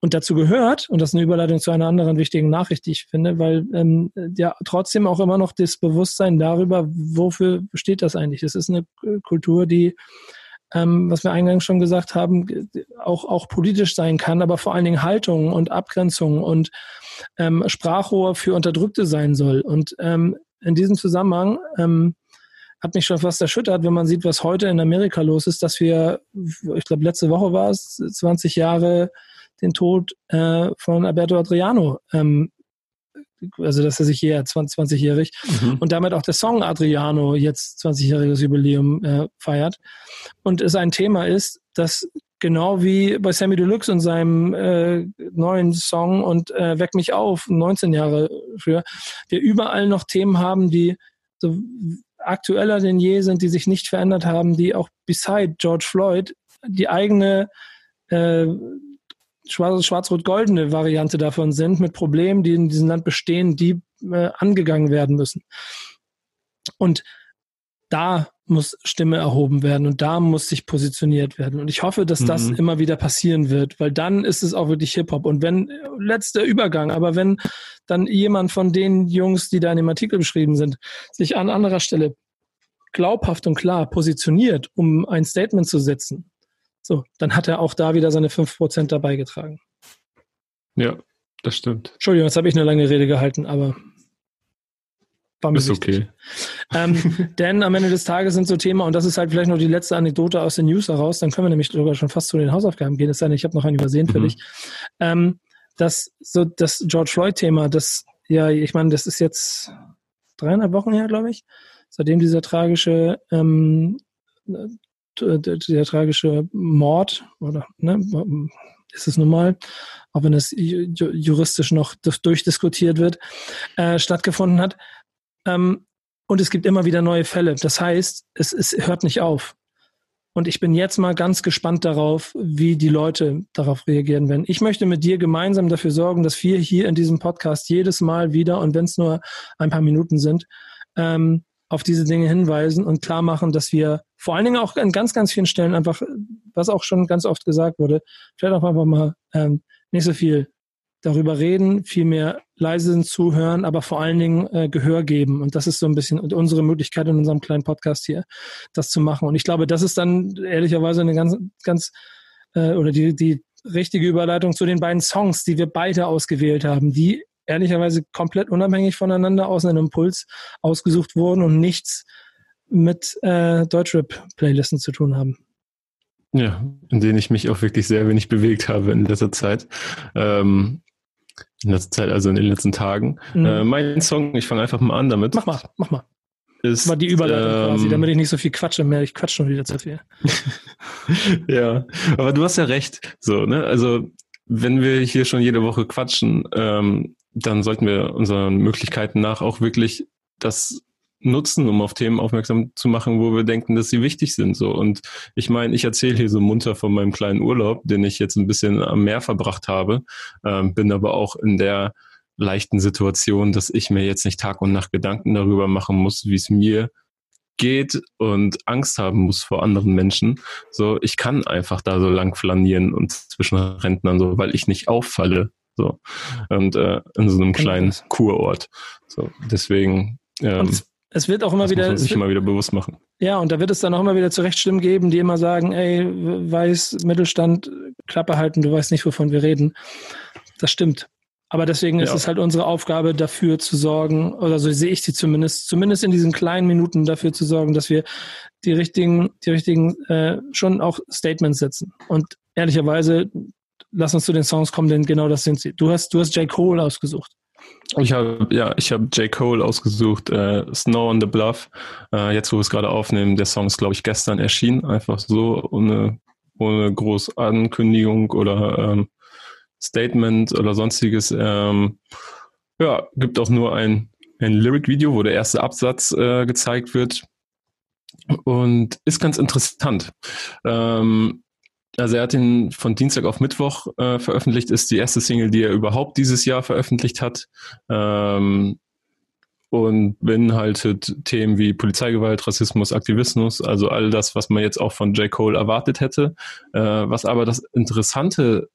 Und dazu gehört, und das ist eine Überleitung zu einer anderen wichtigen Nachricht, die ich finde, weil ähm, ja trotzdem auch immer noch das Bewusstsein darüber, wofür steht das eigentlich? Es ist eine Kultur, die, ähm, was wir eingangs schon gesagt haben, auch, auch politisch sein kann, aber vor allen Dingen Haltung und Abgrenzung und ähm, Sprachrohr für Unterdrückte sein soll. Und ähm, in diesem Zusammenhang ähm, hat mich schon fast erschüttert, wenn man sieht, was heute in Amerika los ist, dass wir, ich glaube, letzte Woche war es, 20 Jahre den Tod äh, von Alberto Adriano. Ähm, also dass er sich hier 20-jährig mhm. und damit auch der Song Adriano jetzt 20-jähriges Jubiläum äh, feiert. Und es ein Thema ist, das genau wie bei Sammy Deluxe und seinem äh, neuen Song und äh, Weck mich auf, 19 Jahre früher, wir überall noch Themen haben, die so aktueller denn je sind, die sich nicht verändert haben, die auch beside George Floyd die eigene äh, schwarz-rot-goldene Variante davon sind, mit Problemen, die in diesem Land bestehen, die äh, angegangen werden müssen. Und da muss Stimme erhoben werden und da muss sich positioniert werden. Und ich hoffe, dass das mhm. immer wieder passieren wird, weil dann ist es auch wirklich Hip-Hop. Und wenn, letzter Übergang, aber wenn dann jemand von den Jungs, die da in dem Artikel beschrieben sind, sich an anderer Stelle glaubhaft und klar positioniert, um ein Statement zu setzen, so, dann hat er auch da wieder seine 5% dabei getragen. Ja, das stimmt. Entschuldigung, jetzt habe ich eine lange Rede gehalten, aber war mir ist wichtig. okay. Ähm, denn am Ende des Tages sind so Themen, und das ist halt vielleicht noch die letzte Anekdote aus den News heraus, dann können wir nämlich sogar schon fast zu den Hausaufgaben gehen, es sei denn, ich habe noch einen übersehen für mhm. dich. Ähm, das, so, das George Floyd-Thema, das, ja, ich meine, das ist jetzt dreieinhalb Wochen her, glaube ich, seitdem dieser tragische, ähm, der tragische Mord, oder, ne, ist es nun mal, auch wenn es juristisch noch durchdiskutiert wird, äh, stattgefunden hat. Ähm, und es gibt immer wieder neue Fälle. Das heißt, es, es hört nicht auf. Und ich bin jetzt mal ganz gespannt darauf, wie die Leute darauf reagieren werden. Ich möchte mit dir gemeinsam dafür sorgen, dass wir hier in diesem Podcast jedes Mal wieder, und wenn es nur ein paar Minuten sind, ähm, auf diese Dinge hinweisen und klar machen, dass wir vor allen Dingen auch an ganz, ganz vielen Stellen einfach, was auch schon ganz oft gesagt wurde, vielleicht auch einfach mal ähm, nicht so viel darüber reden, viel mehr leise zuhören, aber vor allen Dingen äh, Gehör geben. Und das ist so ein bisschen unsere Möglichkeit in unserem kleinen Podcast hier, das zu machen. Und ich glaube, das ist dann ehrlicherweise eine ganz, ganz äh, oder die, die richtige Überleitung zu den beiden Songs, die wir beide ausgewählt haben, die ehrlicherweise komplett unabhängig voneinander aus einem Impuls ausgesucht wurden und nichts mit äh, Deutschrap-Playlisten zu tun haben. Ja, in denen ich mich auch wirklich sehr wenig bewegt habe in letzter Zeit. Ähm, in letzter Zeit, also in den letzten Tagen. Mhm. Äh, mein Song, ich fange einfach mal an damit. Mach mal, mach mal. Ist, war die Überleitung ähm, quasi, damit ich nicht so viel quatsche mehr. Ich quatsche schon wieder zu viel. ja, aber du hast ja recht. So, ne? Also, wenn wir hier schon jede Woche quatschen, ähm, dann sollten wir unseren Möglichkeiten nach auch wirklich das nutzen, um auf Themen aufmerksam zu machen, wo wir denken, dass sie wichtig sind. So und ich meine, ich erzähle hier so munter von meinem kleinen Urlaub, den ich jetzt ein bisschen am Meer verbracht habe, ähm, bin aber auch in der leichten Situation, dass ich mir jetzt nicht Tag und Nacht Gedanken darüber machen muss, wie es mir geht und Angst haben muss vor anderen Menschen. So, ich kann einfach da so lang flanieren und zwischen Rentnern so, weil ich nicht auffalle. So und äh, in so einem kleinen Kurort. So deswegen. Ähm, es wird auch immer wieder. Muss man sich immer wieder bewusst machen. Ja, und da wird es dann auch immer wieder zurecht Stimmen geben, die immer sagen, ey, weiß, Mittelstand, Klappe halten, du weißt nicht, wovon wir reden. Das stimmt. Aber deswegen ja. ist es halt unsere Aufgabe, dafür zu sorgen, oder so sehe ich sie zumindest, zumindest in diesen kleinen Minuten dafür zu sorgen, dass wir die richtigen, die richtigen, äh, schon auch Statements setzen. Und ehrlicherweise, lass uns zu den Songs kommen, denn genau das sind sie. Du hast, du hast J. Cole ausgesucht. Ich habe ja, ich habe J. Cole ausgesucht, äh, Snow on the Bluff. Äh, jetzt, wo wir es gerade aufnehmen, der Song ist, glaube ich, gestern erschienen, einfach so ohne, ohne groß Ankündigung oder ähm, Statement oder sonstiges. Ähm, ja, gibt auch nur ein, ein Lyric-Video, wo der erste Absatz äh, gezeigt wird. Und ist ganz interessant. Ähm, also er hat ihn von Dienstag auf Mittwoch äh, veröffentlicht, ist die erste Single, die er überhaupt dieses Jahr veröffentlicht hat. Ähm, und beinhaltet Themen wie Polizeigewalt, Rassismus, Aktivismus, also all das, was man jetzt auch von J. Cole erwartet hätte. Äh, was aber das Interessante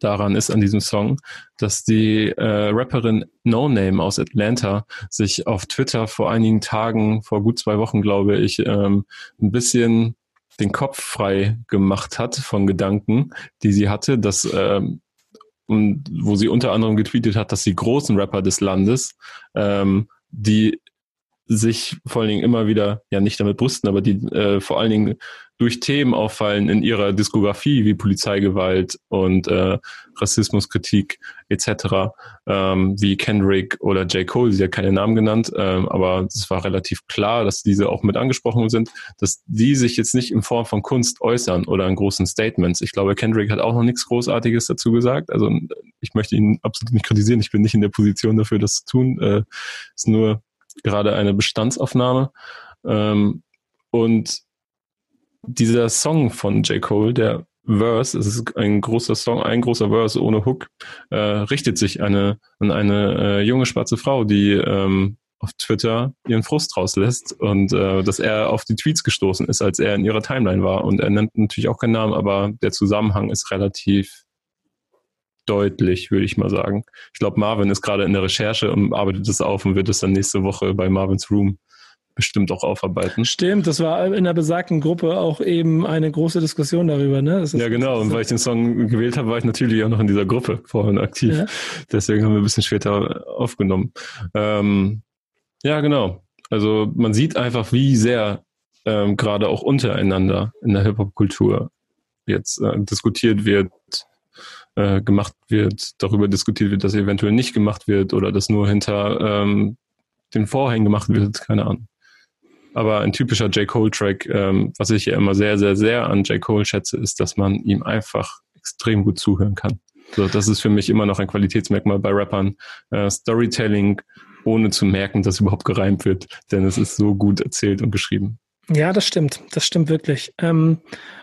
daran ist an diesem Song, dass die äh, Rapperin No Name aus Atlanta sich auf Twitter vor einigen Tagen, vor gut zwei Wochen glaube ich, ähm, ein bisschen den Kopf frei gemacht hat von Gedanken, die sie hatte, dass ähm, und wo sie unter anderem getweetet hat, dass die großen Rapper des Landes, ähm, die sich vor allen Dingen immer wieder, ja nicht damit brüsten, aber die äh, vor allen Dingen durch Themen auffallen in ihrer Diskografie wie Polizeigewalt und äh, Rassismuskritik etc., ähm, wie Kendrick oder J. Cole, sie hat keine Namen genannt, ähm, aber es war relativ klar, dass diese auch mit angesprochen sind, dass die sich jetzt nicht in Form von Kunst äußern oder in großen Statements. Ich glaube, Kendrick hat auch noch nichts Großartiges dazu gesagt. Also ich möchte ihn absolut nicht kritisieren, ich bin nicht in der Position dafür, das zu tun. Äh, ist nur gerade eine Bestandsaufnahme. Ähm, und dieser Song von J. Cole, der Verse, es ist ein großer Song, ein großer Verse ohne Hook, äh, richtet sich eine, an eine äh, junge schwarze Frau, die ähm, auf Twitter ihren Frust rauslässt und äh, dass er auf die Tweets gestoßen ist, als er in ihrer Timeline war. Und er nennt natürlich auch keinen Namen, aber der Zusammenhang ist relativ deutlich, würde ich mal sagen. Ich glaube, Marvin ist gerade in der Recherche und arbeitet es auf und wird es dann nächste Woche bei Marvins Room bestimmt auch aufarbeiten. Stimmt, das war in der besagten Gruppe auch eben eine große Diskussion darüber, ne? ja, genau. Und weil ich den Song gewählt habe, war ich natürlich auch noch in dieser Gruppe vorhin aktiv. Ja. Deswegen haben wir ein bisschen später aufgenommen. Ähm, ja, genau. Also man sieht einfach, wie sehr ähm, gerade auch untereinander in der Hip-Hop-Kultur jetzt äh, diskutiert wird, äh, gemacht wird, darüber diskutiert wird, dass eventuell nicht gemacht wird oder dass nur hinter ähm, den Vorhängen gemacht wird, keine Ahnung. Aber ein typischer J. Cole-Track, ähm, was ich ja immer sehr, sehr, sehr an J. Cole schätze, ist, dass man ihm einfach extrem gut zuhören kann. So, das ist für mich immer noch ein Qualitätsmerkmal bei Rappern. Äh, Storytelling ohne zu merken, dass überhaupt gereimt wird, denn es ist so gut erzählt und geschrieben. Ja, das stimmt. Das stimmt wirklich. Ähm,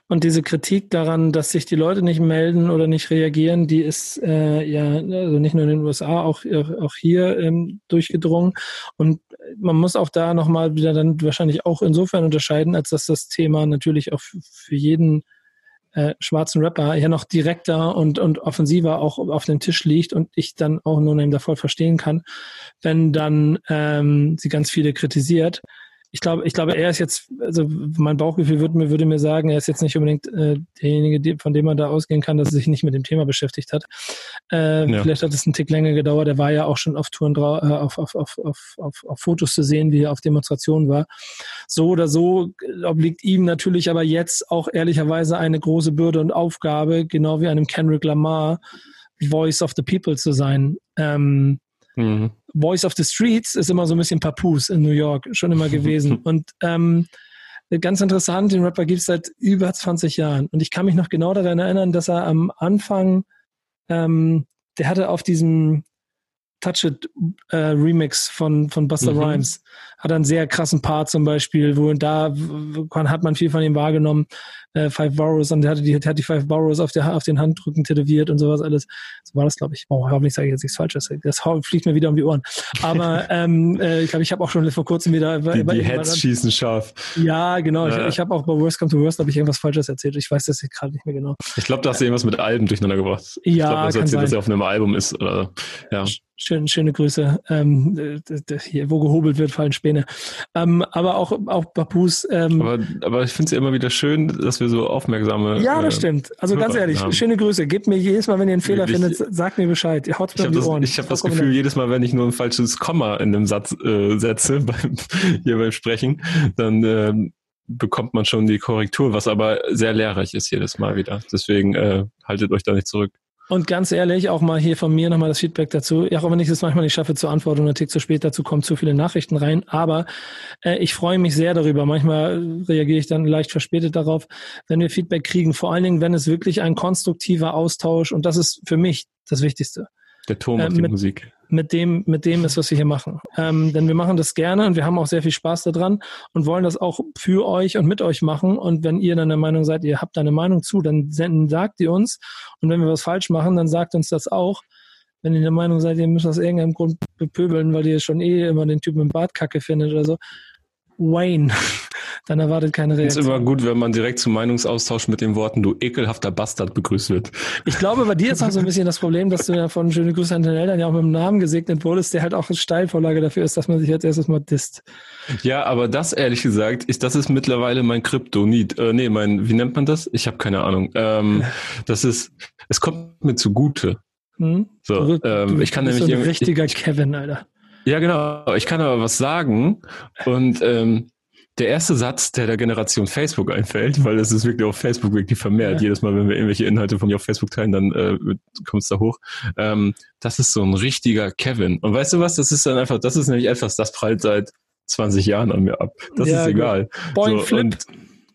und diese Kritik daran, dass sich die Leute nicht melden oder nicht reagieren, die ist äh, ja also nicht nur in den USA, auch, auch hier ähm, durchgedrungen. Und man muss auch da nochmal wieder dann wahrscheinlich auch insofern unterscheiden, als dass das Thema natürlich auch für jeden äh, schwarzen Rapper ja noch direkter und, und offensiver auch auf dem Tisch liegt und ich dann auch nur eben davor verstehen kann, wenn dann ähm, sie ganz viele kritisiert ich glaube, ich glaube, er ist jetzt, also mein Bauchgefühl würde mir, würde mir sagen, er ist jetzt nicht unbedingt äh, derjenige, von dem man da ausgehen kann, dass er sich nicht mit dem Thema beschäftigt hat. Äh, ja. Vielleicht hat es einen Tick länger gedauert. Er war ja auch schon auf Touren äh, auf, auf, auf, auf, auf, auf Fotos zu sehen, wie er auf Demonstrationen war. So oder so obliegt ihm natürlich aber jetzt auch ehrlicherweise eine große Bürde und Aufgabe, genau wie einem Kendrick Lamar, Voice of the People zu sein. Ähm, Mhm. Voice of the Streets ist immer so ein bisschen Papoose in New York, schon immer gewesen. Und ähm, ganz interessant, den Rapper gibt es seit über 20 Jahren. Und ich kann mich noch genau daran erinnern, dass er am Anfang, ähm, der hatte auf diesem Touch It äh, Remix von, von Buster mhm. Rhymes. Hat einen sehr krassen Part zum Beispiel, wo da hat man viel von ihm wahrgenommen. Äh, Five Boroughs und der hatte die, hat die Five Boroughs auf, der, auf den Handrücken tätowiert und sowas alles. So war das, glaube ich. Oh, hoffentlich sage ich jetzt nichts Falsches. Das fliegt mir wieder um die Ohren. Aber ähm, äh, ich glaube, ich habe auch schon vor kurzem wieder. Die, die Heads schießen scharf. Ja, genau. Ja. Ich, ich habe auch bei Worst Come to Worst habe ich irgendwas Falsches erzählt. Ich weiß das gerade nicht mehr genau. Ich glaube, da hast du irgendwas mit Alben durcheinander gebracht. Ja, ich glaube, das erzählt, dass er auf einem Album ist. Oder, ja. Schön, schöne Grüße. Ähm, hier, wo gehobelt wird, fallen Späne. Ähm, aber auch, auch Papus. Ähm, aber, aber ich finde es ja immer wieder schön, dass wir so aufmerksame. Ja, das äh, stimmt. Also ganz ehrlich, haben. schöne Grüße. Gebt mir jedes Mal, wenn ihr einen Fehler Wirklich? findet, sagt mir Bescheid. Ihr haut mir ich habe das, hab das Gefühl, jedes Mal, wenn ich nur ein falsches Komma in einem Satz äh, setze, beim, hier beim Sprechen, dann äh, bekommt man schon die Korrektur, was aber sehr lehrreich ist jedes Mal wieder. Deswegen äh, haltet euch da nicht zurück. Und ganz ehrlich, auch mal hier von mir nochmal das Feedback dazu. Ja, auch wenn ich es manchmal nicht schaffe zu antworten und ein Tick zu spät dazu kommen zu viele Nachrichten rein. Aber äh, ich freue mich sehr darüber. Manchmal reagiere ich dann leicht verspätet darauf, wenn wir Feedback kriegen. Vor allen Dingen, wenn es wirklich ein konstruktiver Austausch und das ist für mich das Wichtigste. Der macht äh, die Musik mit dem, mit dem ist, was wir hier machen. Ähm, denn wir machen das gerne und wir haben auch sehr viel Spaß daran und wollen das auch für euch und mit euch machen. Und wenn ihr dann der Meinung seid, ihr habt da eine Meinung zu, dann senden, sagt ihr uns. Und wenn wir was falsch machen, dann sagt uns das auch. Wenn ihr der Meinung seid, ihr müsst aus irgendeinem Grund bepöbeln, weil ihr schon eh immer den Typen im Bart kacke findet oder so, Wayne, dann erwartet keine Reaktion. Es ist immer gut, wenn man direkt zum Meinungsaustausch mit den Worten du ekelhafter Bastard begrüßt wird. Ich glaube, bei dir ist auch so ein bisschen das Problem, dass du ja von Schöne Grüße an den Eltern ja auch mit dem Namen gesegnet wurdest, der halt auch eine Steilvorlage dafür ist, dass man sich als erstes mal disst. Ja, aber das ehrlich gesagt, ist, das ist mittlerweile mein Kryptonit. Äh, nee, mein, wie nennt man das? Ich habe keine Ahnung. Ähm, das ist, es kommt mir zugute. Hm? So, du, ähm, ich kann nämlich so ein richtiger ich, Kevin, Alter. Ja, genau. Ich kann aber was sagen. Und ähm, der erste Satz, der der Generation Facebook einfällt, weil es ist wirklich auf Facebook wirklich vermehrt. Ja. Jedes Mal, wenn wir irgendwelche Inhalte von mir auf Facebook teilen, dann äh, kommt es da hoch. Ähm, das ist so ein richtiger Kevin. Und weißt du was? Das ist dann einfach, das ist nämlich etwas, das prallt seit 20 Jahren an mir ab. Das ja, ist egal. Boing, so, flip.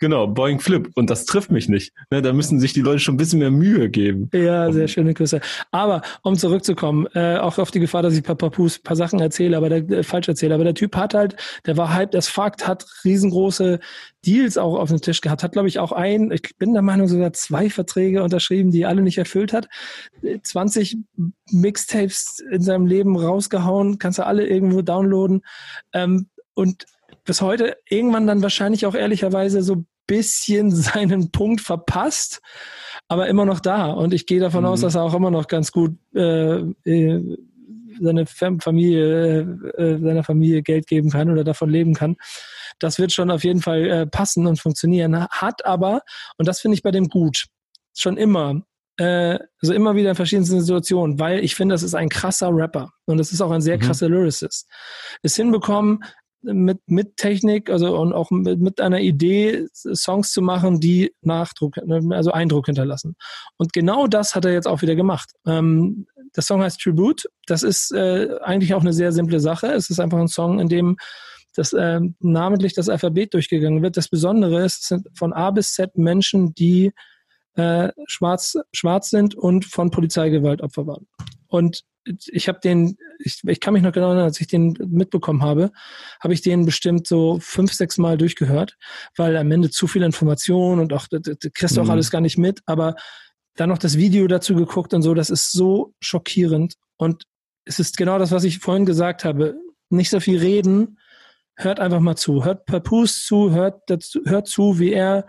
Genau, Boeing Flip. Und das trifft mich nicht. Ne, da müssen sich die Leute schon ein bisschen mehr Mühe geben. Ja, sehr schöne Grüße. Aber um zurückzukommen, äh, auch auf die Gefahr, dass ich ein paar, paar, paar Sachen erzähle, aber der, äh, falsch erzähle, aber der Typ hat halt, der war halt das Fakt, hat riesengroße Deals auch auf den Tisch gehabt, hat, glaube ich, auch ein, ich bin der Meinung, sogar zwei Verträge unterschrieben, die alle nicht erfüllt hat. 20 Mixtapes in seinem Leben rausgehauen, kannst du alle irgendwo downloaden. Ähm, und bis heute irgendwann dann wahrscheinlich auch ehrlicherweise so bisschen seinen Punkt verpasst, aber immer noch da. Und ich gehe davon mhm. aus, dass er auch immer noch ganz gut äh, äh, seine Familie, äh, seiner Familie Geld geben kann oder davon leben kann. Das wird schon auf jeden Fall äh, passen und funktionieren. Hat aber, und das finde ich bei dem gut, schon immer, äh, also immer wieder in verschiedensten Situationen, weil ich finde, das ist ein krasser Rapper und das ist auch ein sehr mhm. krasser Lyricist. Ist hinbekommen, mit, mit Technik, also und auch mit, mit einer Idee, Songs zu machen, die Nachdruck, also Eindruck hinterlassen. Und genau das hat er jetzt auch wieder gemacht. Ähm, der Song heißt Tribute. Das ist äh, eigentlich auch eine sehr simple Sache. Es ist einfach ein Song, in dem das äh, namentlich das Alphabet durchgegangen wird. Das Besondere ist, es sind von A bis Z Menschen, die äh, schwarz, schwarz sind und von Polizeigewalt Opfer waren. Und ich habe den, ich, ich kann mich noch genau erinnern, als ich den mitbekommen habe, habe ich den bestimmt so fünf, sechs Mal durchgehört, weil am Ende zu viel Information und auch, das, das kriegst du auch mhm. alles gar nicht mit, aber dann noch das Video dazu geguckt und so, das ist so schockierend und es ist genau das, was ich vorhin gesagt habe. Nicht so viel reden, hört einfach mal zu, hört Papoose zu, hört, dazu, hört zu, wie er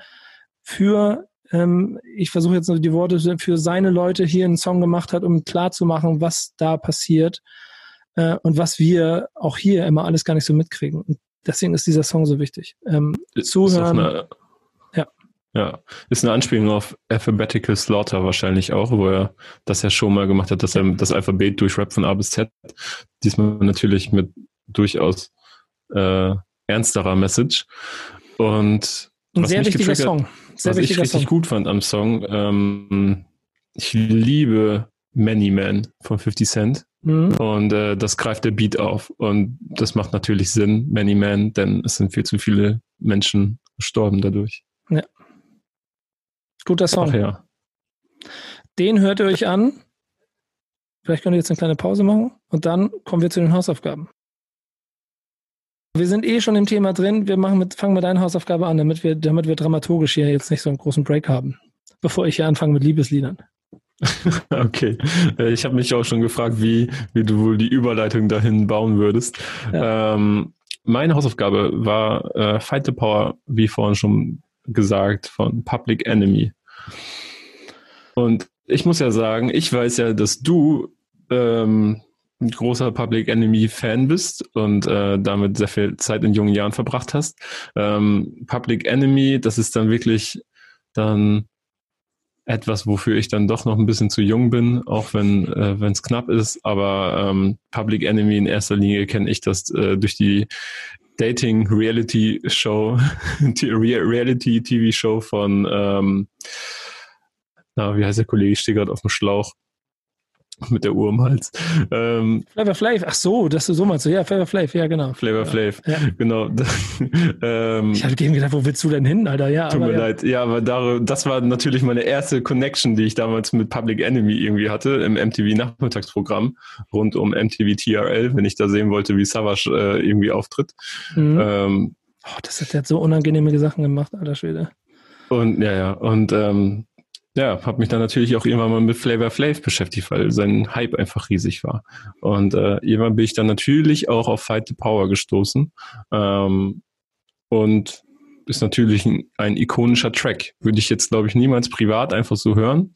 für ähm, ich versuche jetzt noch die Worte für seine Leute hier einen Song gemacht hat, um klarzumachen, was da passiert äh, und was wir auch hier immer alles gar nicht so mitkriegen. Und deswegen ist dieser Song so wichtig. Ähm, zuhören. Eine, ja. Ja, ist eine Anspielung auf Alphabetical Slaughter wahrscheinlich auch, wo er das ja schon mal gemacht hat, dass er das Alphabet durchrappt von A bis Z. Diesmal natürlich mit durchaus äh, ernsterer Message. Und ein sehr wichtiger Song. Sehr was ich richtig Song. gut fand am Song, ähm, ich liebe Many Man von 50 Cent. Mhm. Und äh, das greift der Beat auf. Und das macht natürlich Sinn, Many Man, denn es sind viel zu viele Menschen gestorben dadurch. Ja. Guter Song. Ach ja. Den hört ihr euch an. Vielleicht könnt ihr jetzt eine kleine Pause machen und dann kommen wir zu den Hausaufgaben. Wir sind eh schon im Thema drin. Wir machen mit, fangen mit deiner Hausaufgabe an, damit wir, damit wir dramaturgisch hier jetzt nicht so einen großen Break haben, bevor ich hier anfange mit Liebesliedern. Okay. Äh, ich habe mich auch schon gefragt, wie, wie du wohl die Überleitung dahin bauen würdest. Ja. Ähm, meine Hausaufgabe war äh, Fight the Power, wie vorhin schon gesagt, von Public Enemy. Und ich muss ja sagen, ich weiß ja, dass du ähm, ein großer Public Enemy Fan bist und äh, damit sehr viel Zeit in jungen Jahren verbracht hast. Ähm, Public Enemy, das ist dann wirklich dann etwas, wofür ich dann doch noch ein bisschen zu jung bin, auch wenn äh, es knapp ist. Aber ähm, Public Enemy in erster Linie kenne ich das äh, durch die Dating Reality Show, die Reality TV Show von ähm, na, wie heißt der Kollege? Ich stehe gerade auf dem Schlauch mit der Uhr im Hals. Ähm, Flavor Flav, ach so, dass du so meinst. Ja, Flavor Flav, ja, genau. Flavor Flav, ja. genau. ähm, ich hatte eben gedacht, wo willst du denn hin, Alter? Ja, tut aber, mir ja. leid. Ja, aber da, das war natürlich meine erste Connection, die ich damals mit Public Enemy irgendwie hatte im MTV-Nachmittagsprogramm rund um MTV TRL, wenn ich da sehen wollte, wie Savage äh, irgendwie auftritt. Mhm. Ähm, oh, das hat, der hat so unangenehme Sachen gemacht, alter Schwede. Und ja, ja, und ähm, ja, habe mich dann natürlich auch irgendwann mal mit Flavor Flav beschäftigt, weil sein Hype einfach riesig war. Und äh, irgendwann bin ich dann natürlich auch auf Fight the Power gestoßen. Ähm, und ist natürlich ein, ein ikonischer Track. Würde ich jetzt, glaube ich, niemals privat einfach so hören.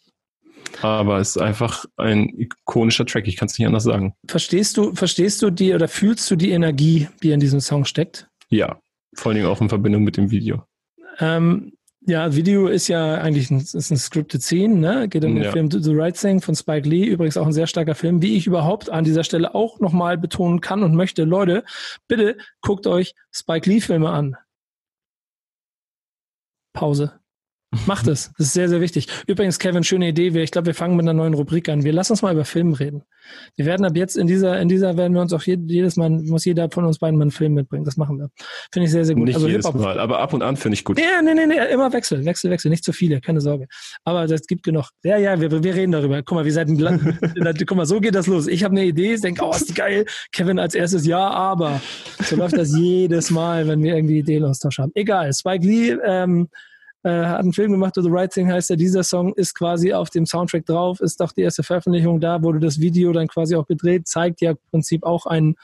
Aber es ist einfach ein ikonischer Track, ich kann es nicht anders sagen. Verstehst du, verstehst du die oder fühlst du die Energie, die in diesem Song steckt? Ja, vor allen Dingen auch in Verbindung mit dem Video. Ähm, ja, Video ist ja eigentlich ein, ist ein scripted Scene, ne? Geht um den ja. Film The Right Thing von Spike Lee, übrigens auch ein sehr starker Film, wie ich überhaupt an dieser Stelle auch nochmal betonen kann und möchte. Leute, bitte guckt euch Spike Lee Filme an. Pause. Macht es. Das ist sehr, sehr wichtig. Übrigens, Kevin, schöne Idee. Ich glaube, wir fangen mit einer neuen Rubrik an. Wir lassen uns mal über Film reden. Wir werden ab jetzt in dieser, in dieser werden wir uns auch jedes Mal, muss jeder von uns beiden mal einen Film mitbringen. Das machen wir. Finde ich sehr, sehr gut. Nicht also jedes Mal, aber ab und an finde ich gut. Ja, nee, nee, nee, immer Wechsel, Wechsel, Wechsel. Nicht zu viele, keine Sorge. Aber das gibt genug. Ja, ja, wir, wir reden darüber. Guck mal, wir seid ein Guck mal, so geht das los. Ich habe eine Idee, denke, oh, ist die geil. Kevin als erstes, ja, aber. So läuft das jedes Mal, wenn wir irgendwie Ideenaustausch haben. Egal. Spike Lee, ähm, äh, hat einen Film gemacht, The Right Thing heißt er. Dieser Song ist quasi auf dem Soundtrack drauf, ist doch die erste Veröffentlichung da, wurde das Video dann quasi auch gedreht, zeigt ja im Prinzip auch ein,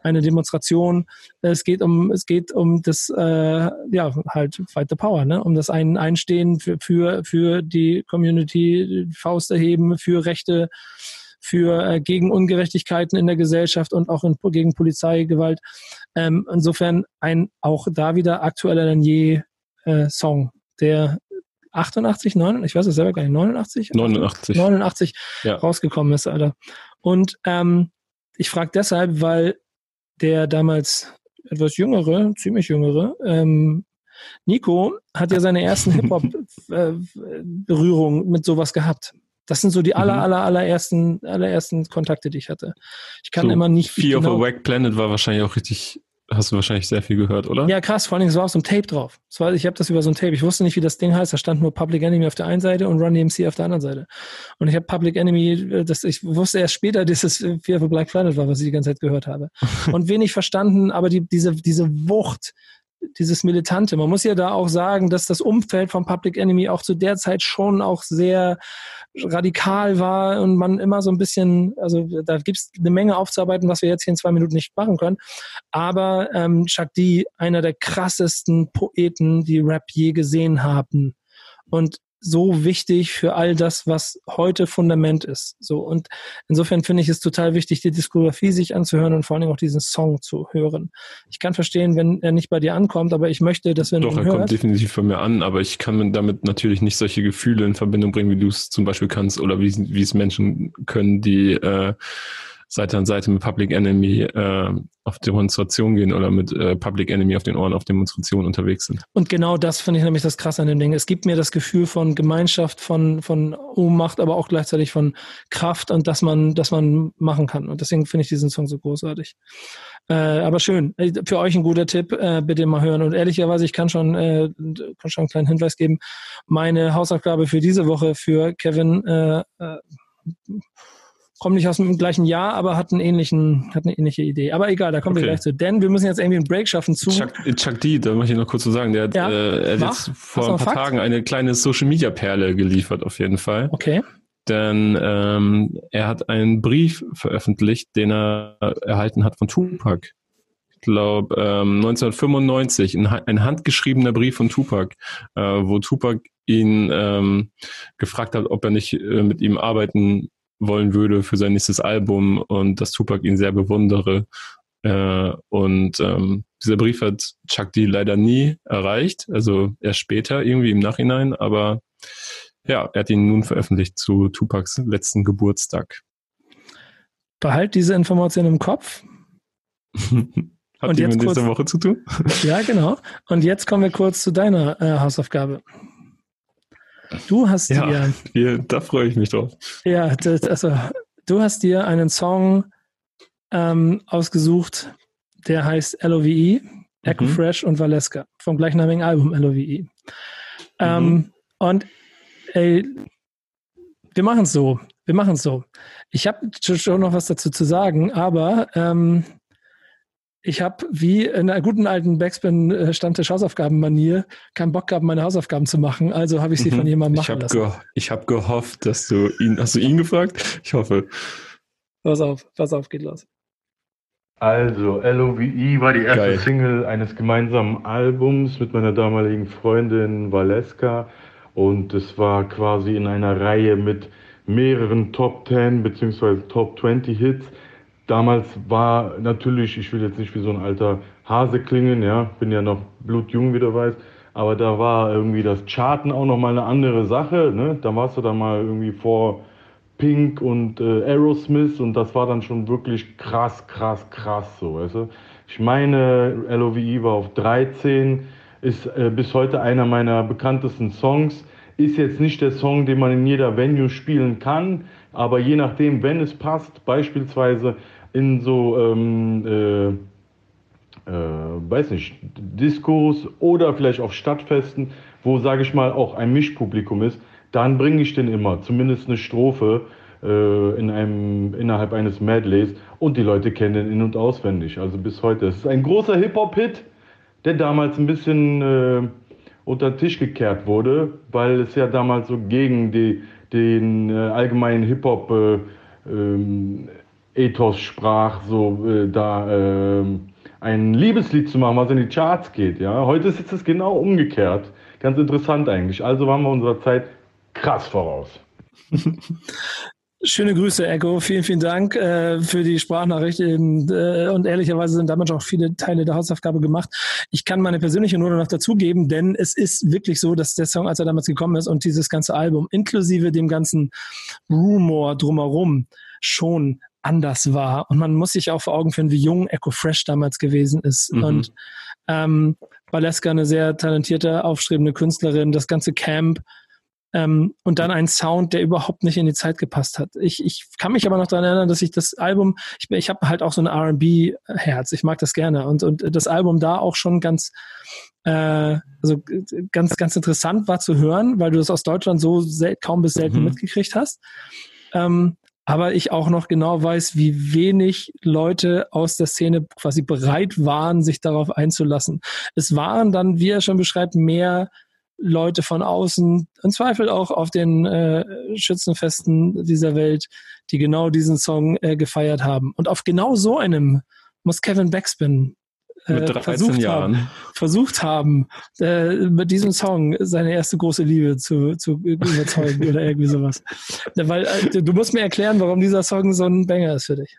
eine Demonstration. Es geht um, es geht um das, äh, ja, halt Fight the Power, ne? Um das ein Einstehen für, für, für die Community, Faust erheben, für Rechte, für äh, gegen Ungerechtigkeiten in der Gesellschaft und auch in, gegen Polizeigewalt. Ähm, insofern ein auch da wieder aktueller denn je äh, Song der 88, 9, ich weiß es selber gar nicht, 89? 89. 89 ja. rausgekommen ist, Alter. Und ähm, ich frage deshalb, weil der damals etwas jüngere, ziemlich jüngere, ähm, Nico hat ja seine ersten Hip-Hop-Berührungen äh, mit sowas gehabt. Das sind so die aller, mhm. aller, allerersten, allerersten Kontakte, die ich hatte. Ich kann so immer nicht. Fear genau, of a Wack Planet war wahrscheinlich auch richtig hast du wahrscheinlich sehr viel gehört, oder? Ja, krass. Vor allem, es war auf so einem Tape drauf. War, ich habe das über so ein Tape. Ich wusste nicht, wie das Ding heißt. Da stand nur Public Enemy auf der einen Seite und Run DMC auf der anderen Seite. Und ich habe Public Enemy, äh, das, ich wusste erst später, dass es Fear of Black Planet war, was ich die ganze Zeit gehört habe. und wenig verstanden, aber die, diese, diese Wucht, dieses Militante. Man muss ja da auch sagen, dass das Umfeld von Public Enemy auch zu der Zeit schon auch sehr radikal war und man immer so ein bisschen, also da gibt es eine Menge aufzuarbeiten, was wir jetzt hier in zwei Minuten nicht machen können. Aber ähm, Chuck D, einer der krassesten Poeten, die Rap je gesehen haben. Und so wichtig für all das, was heute Fundament ist. So und insofern finde ich es total wichtig, die Diskografie sich anzuhören und vor allem auch diesen Song zu hören. Ich kann verstehen, wenn er nicht bei dir ankommt, aber ich möchte, dass wenn Doch, er hört, kommt definitiv von mir an, aber ich kann damit natürlich nicht solche Gefühle in Verbindung bringen, wie du es zum Beispiel kannst oder wie, wie es Menschen können, die äh, Seite an Seite mit Public Enemy äh, auf Demonstrationen gehen oder mit äh, Public Enemy auf den Ohren auf Demonstrationen unterwegs sind. Und genau das finde ich nämlich das Krasse an dem Ding. Es gibt mir das Gefühl von Gemeinschaft, von, von Ohnmacht, aber auch gleichzeitig von Kraft und dass man, dass man machen kann. Und deswegen finde ich diesen Song so großartig. Äh, aber schön. Für euch ein guter Tipp, äh, bitte mal hören. Und ehrlicherweise, ich kann schon, äh, kann schon einen kleinen Hinweis geben. Meine Hausaufgabe für diese Woche für Kevin, äh, äh, kommt nicht aus dem gleichen Jahr, aber hat einen ähnlichen, hat eine ähnliche Idee. Aber egal, da kommen okay. wir gleich zu. Denn wir müssen jetzt irgendwie einen Break schaffen zu. Chuck, Chuck D, da möchte ich noch kurz so sagen, der hat, ja. äh, er hat jetzt vor ein paar Fakt? Tagen eine kleine Social Media Perle geliefert, auf jeden Fall. Okay. Denn ähm, er hat einen Brief veröffentlicht, den er erhalten hat von Tupac. Ich glaube, ähm, 1995, ein, ein, handgeschriebener Brief von Tupac, äh, wo Tupac ihn ähm, gefragt hat, ob er nicht äh, mit ihm arbeiten wollen würde für sein nächstes Album und dass Tupac ihn sehr bewundere. Äh, und ähm, dieser Brief hat Chuck D leider nie erreicht, also erst später irgendwie im Nachhinein, aber ja, er hat ihn nun veröffentlicht zu Tupacs letzten Geburtstag. Behalt diese Information im Kopf. Hat und die mit nächste Woche zu tun? ja, genau. Und jetzt kommen wir kurz zu deiner äh, Hausaufgabe. Du hast ja, dir. Wir, da freue ich mich drauf. Ja, das, also du hast dir einen Song ähm, ausgesucht, der heißt LOVE, Echo mhm. Fresh und Valeska, vom gleichnamigen Album LOVE. Ähm, mhm. Und ey, wir machen es so. Wir machen es so. Ich habe schon noch was dazu zu sagen, aber ähm, ich habe wie in einer guten alten Backspin-Stammtisch-Hausaufgaben-Manier keinen Bock gehabt, meine Hausaufgaben zu machen. Also habe ich sie mhm. von jemandem machen ich lassen. ich habe gehofft, dass du ihn, hast du ihn gefragt? Ich hoffe. Pass auf, pass auf, geht los. Also, LOVE war die erste Geil. Single eines gemeinsamen Albums mit meiner damaligen Freundin Valeska. Und es war quasi in einer Reihe mit mehreren Top 10 bzw. Top 20 Hits damals war natürlich, ich will jetzt nicht wie so ein alter Hase klingen, ja, bin ja noch blutjung, wie du weißt, aber da war irgendwie das Charten auch noch mal eine andere Sache, ne? Da warst du dann mal irgendwie vor Pink und äh, Aerosmith und das war dann schon wirklich krass, krass, krass so, weißt du? Ich meine, LOVE war auf 13, ist äh, bis heute einer meiner bekanntesten Songs. Ist jetzt nicht der Song, den man in jeder Venue spielen kann, aber je nachdem, wenn es passt, beispielsweise in so, ähm, äh, äh, weiß nicht, Diskos oder vielleicht auf Stadtfesten, wo, sage ich mal, auch ein Mischpublikum ist, dann bringe ich den immer, zumindest eine Strophe äh, in einem, innerhalb eines Medleys. Und die Leute kennen den in- und auswendig, also bis heute. Es ist ein großer Hip-Hop-Hit, der damals ein bisschen äh, unter den Tisch gekehrt wurde, weil es ja damals so gegen die, den äh, allgemeinen Hip-Hop äh, ähm, Ethos sprach, so äh, da ähm, ein Liebeslied zu machen, was in die Charts geht. Ja? Heute ist es genau umgekehrt. Ganz interessant eigentlich. Also waren wir unserer Zeit krass voraus. Schöne Grüße, Echo. Vielen, vielen Dank äh, für die Sprachnachricht. Und, äh, und ehrlicherweise sind damit auch viele Teile der Hausaufgabe gemacht. Ich kann meine persönliche Note noch dazugeben, denn es ist wirklich so, dass der Song, als er damals gekommen ist und dieses ganze Album inklusive dem ganzen Rumor drumherum schon anders war. Und man muss sich auch vor Augen führen, wie jung Echo Fresh damals gewesen ist. Mhm. Und ähm, Valeska eine sehr talentierte, aufstrebende Künstlerin, das ganze Camp ähm, und dann ein Sound, der überhaupt nicht in die Zeit gepasst hat. Ich, ich kann mich aber noch daran erinnern, dass ich das Album, ich, ich habe halt auch so ein R&B-Herz, ich mag das gerne und, und das Album da auch schon ganz äh, also ganz, ganz interessant war zu hören, weil du das aus Deutschland so kaum bis selten mhm. mitgekriegt hast. Ähm, aber ich auch noch genau weiß, wie wenig Leute aus der Szene quasi bereit waren, sich darauf einzulassen. Es waren dann, wie er schon beschreibt, mehr Leute von außen, im Zweifel auch auf den äh, Schützenfesten dieser Welt, die genau diesen Song äh, gefeiert haben. Und auf genau so einem muss Kevin Backspin mit 13 äh, versucht Jahren. Haben, versucht haben, äh, mit diesem Song seine erste große Liebe zu, zu überzeugen oder irgendwie sowas. Weil äh, du musst mir erklären, warum dieser Song so ein Banger ist für dich.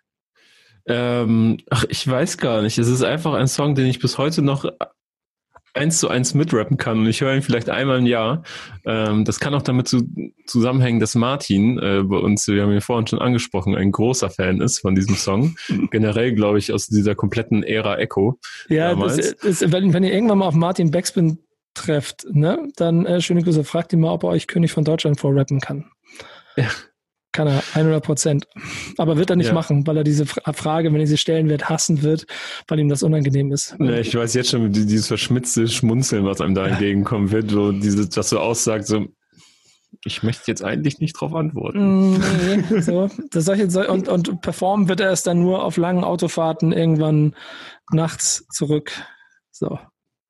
Ähm, ach, ich weiß gar nicht. Es ist einfach ein Song, den ich bis heute noch eins zu eins mitrappen kann und ich höre ihn vielleicht einmal im Jahr. Ähm, das kann auch damit zu, zusammenhängen, dass Martin äh, bei uns, wir haben ihn vorhin schon angesprochen, ein großer Fan ist von diesem Song. Generell, glaube ich, aus dieser kompletten Ära Echo. Ja, das ist, wenn, wenn ihr irgendwann mal auf Martin Backspin trefft, ne, dann äh, schöne Grüße, fragt ihn mal, ob er euch König von Deutschland vorrappen kann. Ja. Kann er, 100 Prozent. Aber wird er nicht ja. machen, weil er diese Frage, wenn er sie stellen wird, hassen wird, weil ihm das unangenehm ist. Ja, ich weiß jetzt schon, dieses verschmitzte Schmunzeln, was einem da entgegenkommen wird, wo dieses, das so aussagt, so, ich möchte jetzt eigentlich nicht darauf antworten. Mm, nee, so. Das solche, und, und performen wird er es dann nur auf langen Autofahrten irgendwann nachts zurück. So.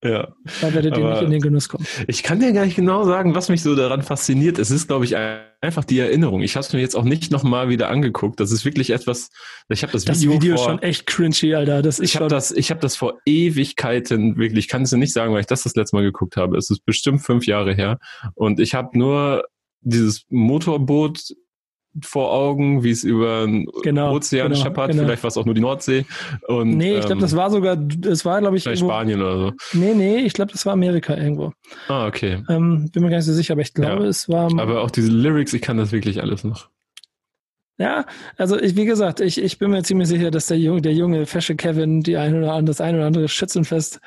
Ja. Da werdet ihr nicht in den Genuss kommen. Ich kann dir gar nicht genau sagen, was mich so daran fasziniert. Es ist, glaube ich, einfach die Erinnerung. Ich habe es mir jetzt auch nicht nochmal wieder angeguckt. Das ist wirklich etwas. Ich habe das, das Video, Video vor, schon echt cringy, Alter. Das ist ich habe das, ich habe das vor Ewigkeiten wirklich. Ich kann es dir nicht sagen, weil ich das das letzte Mal geguckt habe. Es ist bestimmt fünf Jahre her und ich habe nur dieses Motorboot vor Augen, wie es über den genau, Ozean genau, scheppert. Genau. Vielleicht war es auch nur die Nordsee. Und, nee, ich glaube, ähm, das war sogar, das war, glaube ich, vielleicht irgendwo, Spanien oder so. Nee, nee, ich glaube, das war Amerika irgendwo. Ah, okay. Ähm, bin mir gar nicht so sicher, aber ich glaube, ja. es war. Aber auch diese Lyrics, ich kann das wirklich alles noch. Ja, also ich, wie gesagt, ich, ich bin mir ziemlich sicher, dass der junge, der junge fesche Kevin die ein oder andere, das ein oder andere Schützenfest,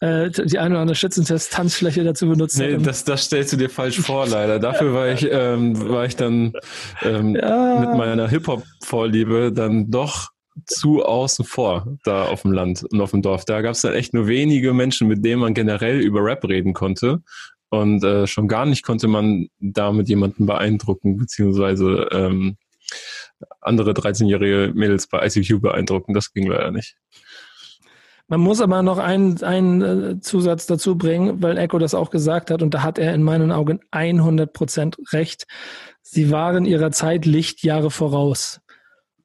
äh, die ein oder andere Schützenfest-Tanzfläche dazu benutzt nee, hat. das, das stellst du dir falsch vor, leider. Dafür war ich, ähm, war ich dann ähm, ja. mit meiner Hip-Hop-Vorliebe dann doch zu außen vor da auf dem Land und auf dem Dorf. Da gab es dann echt nur wenige Menschen, mit denen man generell über Rap reden konnte. Und äh, schon gar nicht konnte man da mit jemandem beeindrucken, beziehungsweise ähm, andere 13-jährige Mädels bei ICQ beeindrucken. Das ging leider nicht. Man muss aber noch einen, einen äh, Zusatz dazu bringen, weil Echo das auch gesagt hat und da hat er in meinen Augen 100 Prozent recht. Sie waren ihrer Zeit Lichtjahre voraus.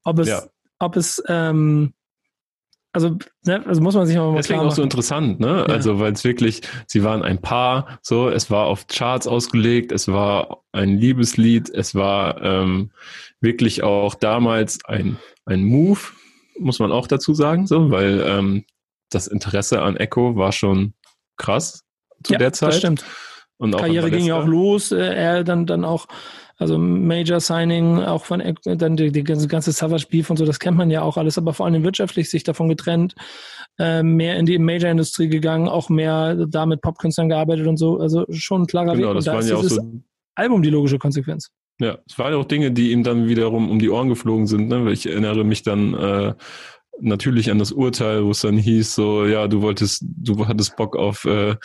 Ob es, ja. ob es ähm, also, ne, also muss man sich mal Deswegen auch so interessant, ne? Ja. Also, weil es wirklich, sie waren ein Paar, so, es war auf Charts ausgelegt, es war ein Liebeslied, es war ähm, wirklich auch damals ein, ein Move, muss man auch dazu sagen, so, weil ähm, das Interesse an Echo war schon krass zu ja, der Zeit. Das stimmt. Und auch Karriere ging ja auch los. Äh, er dann, dann auch Also Major Signing, auch von dann die, die ganze Savage Beef und so, das kennt man ja auch alles, aber vor allem wirtschaftlich sich davon getrennt, äh, mehr in die Major-Industrie gegangen, auch mehr da mit Popkünstlern gearbeitet und so. Also schon ein klarer genau, Weg. Das und da waren ja auch so Album die logische Konsequenz. Ja, es waren ja auch Dinge, die ihm dann wiederum um die Ohren geflogen sind. Ne? Ich erinnere mich dann äh, natürlich an das Urteil, wo es dann hieß, so, ja, du wolltest, du hattest Bock auf äh,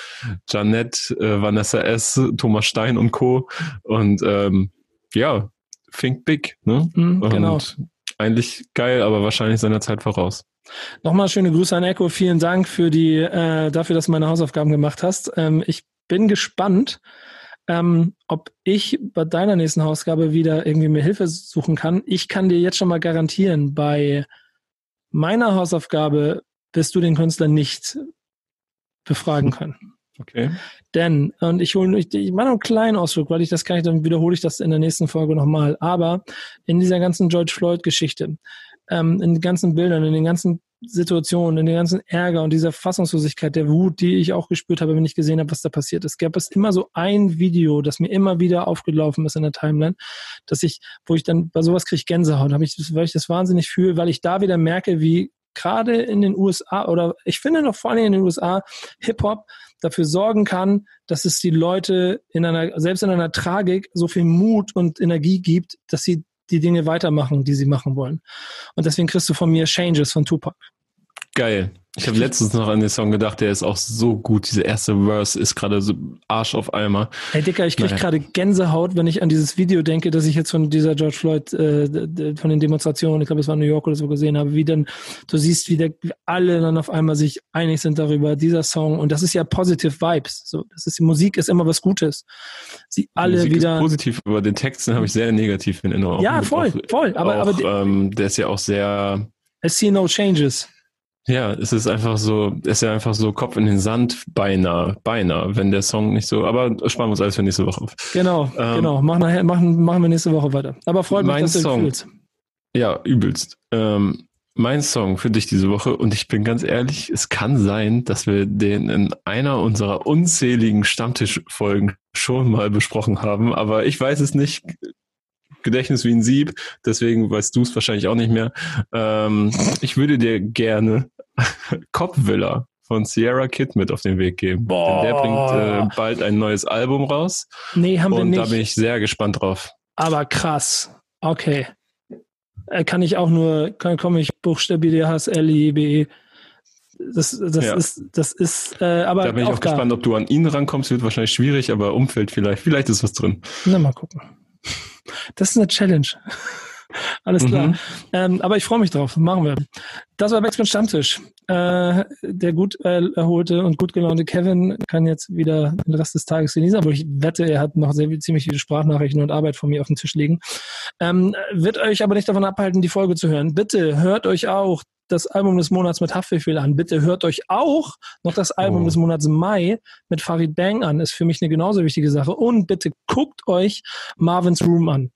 Janette, äh, Vanessa S., Thomas Stein und Co. Und ähm, ja, think big, ne? Mhm, genau. Und eigentlich geil, aber wahrscheinlich seiner Zeit voraus. Nochmal schöne Grüße an Echo. Vielen Dank für die, äh, dafür, dass du meine Hausaufgaben gemacht hast. Ähm, ich bin gespannt, ähm, ob ich bei deiner nächsten Hausaufgabe wieder irgendwie mir Hilfe suchen kann. Ich kann dir jetzt schon mal garantieren, bei meiner Hausaufgabe wirst du den Künstler nicht befragen können. Okay. Denn, und ich hole, ich, ich mache einen kleinen Ausflug, weil ich das kann ich, dann wiederhole ich das in der nächsten Folge nochmal. Aber in dieser ganzen George Floyd-Geschichte, ähm, in den ganzen Bildern, in den ganzen Situationen, in den ganzen Ärger und dieser Fassungslosigkeit, der Wut, die ich auch gespürt habe, wenn ich gesehen habe, was da passiert ist, gab es immer so ein Video, das mir immer wieder aufgelaufen ist in der Timeline, dass ich, wo ich dann bei sowas kriege Gänsehaut, habe ich, weil ich das wahnsinnig fühle, weil ich da wieder merke, wie gerade in den USA oder ich finde noch vor allem in den USA Hip Hop dafür sorgen kann, dass es die Leute in einer selbst in einer Tragik so viel Mut und Energie gibt, dass sie die Dinge weitermachen, die sie machen wollen. Und deswegen kriegst du von mir Changes von Tupac. Geil. Ich habe letztens noch an den Song gedacht, der ist auch so gut. Dieser erste Verse ist gerade so Arsch auf Eimer. Hey Dicker, ich krieg naja. gerade Gänsehaut, wenn ich an dieses Video denke, das ich jetzt von dieser George Floyd, äh, von den Demonstrationen, ich glaube, es war New York oder so gesehen habe, wie dann, du siehst, wie der, alle dann auf einmal sich einig sind darüber, dieser Song, und das ist ja positive Vibes. So, das ist, die Musik ist immer was Gutes. Sie alle Musik wieder. Ist positiv, aber den Texten habe ich sehr negativ in Erinnerung. Ja, voll, auch, voll. Aber, auch, aber ähm, der ist ja auch sehr. I see no changes. Ja, es ist einfach so, es ist ja einfach so Kopf in den Sand, beinahe, beinahe, wenn der Song nicht so, aber sparen wir uns alles für nächste Woche auf. Genau, ähm, genau, machen, nachher, machen, machen wir nächste Woche weiter. Aber freut mich, dass du Song, fühlst. Ja, übelst. Ähm, mein Song für dich diese Woche und ich bin ganz ehrlich, es kann sein, dass wir den in einer unserer unzähligen Stammtischfolgen schon mal besprochen haben, aber ich weiß es nicht. Gedächtnis wie ein Sieb, deswegen weißt du es wahrscheinlich auch nicht mehr. Ähm, ich würde dir gerne Copvilla von Sierra Kid mit auf den Weg geben. Boah. Denn der bringt äh, bald ein neues Album raus. Nee, haben wir nicht. Und da bin ich sehr gespannt drauf. Aber krass. Okay. Äh, kann ich auch nur, kann, komme ich buchstabiere H S L I B E. Das, das ja. ist, das ist, äh, aber. Da bin ich auch, auch gespannt, ob du an ihn rankommst. Wird wahrscheinlich schwierig, aber Umfeld vielleicht. Vielleicht ist was drin. Na, mal gucken. Das ist eine Challenge. Alles klar. Mhm. Ähm, aber ich freue mich drauf. Machen wir. Das war Backspin Stammtisch. Äh, der gut äh, erholte und gut gelaunte Kevin kann jetzt wieder den Rest des Tages genießen, aber ich wette, er hat noch sehr ziemlich viele Sprachnachrichten und Arbeit von mir auf dem Tisch liegen. Ähm, wird euch aber nicht davon abhalten, die Folge zu hören. Bitte hört euch auch das Album des Monats mit Haftbefehl an. Bitte hört euch auch noch das Album oh. des Monats Mai mit Farid Bang an. Ist für mich eine genauso wichtige Sache. Und bitte guckt euch Marvin's Room an.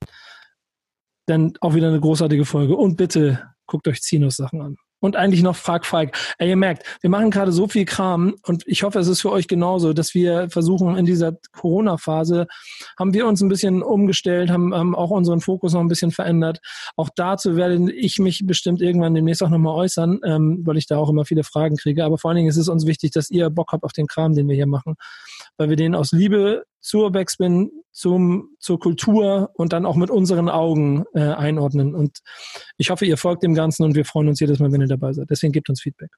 Denn auch wieder eine großartige Folge. Und bitte guckt euch Zinos Sachen an und eigentlich noch Frag Falk. Ey, ihr merkt, wir machen gerade so viel Kram und ich hoffe, es ist für euch genauso, dass wir versuchen, in dieser Corona-Phase haben wir uns ein bisschen umgestellt, haben, haben auch unseren Fokus noch ein bisschen verändert. Auch dazu werde ich mich bestimmt irgendwann demnächst auch nochmal äußern, ähm, weil ich da auch immer viele Fragen kriege. Aber vor allen Dingen ist es uns wichtig, dass ihr Bock habt auf den Kram, den wir hier machen, weil wir den aus Liebe zur Backspin, zum, zur Kultur und dann auch mit unseren Augen äh, einordnen. Und ich hoffe, ihr folgt dem Ganzen und wir freuen uns jedes Mal, wenn ihr dabei seid. Deswegen gebt uns Feedback.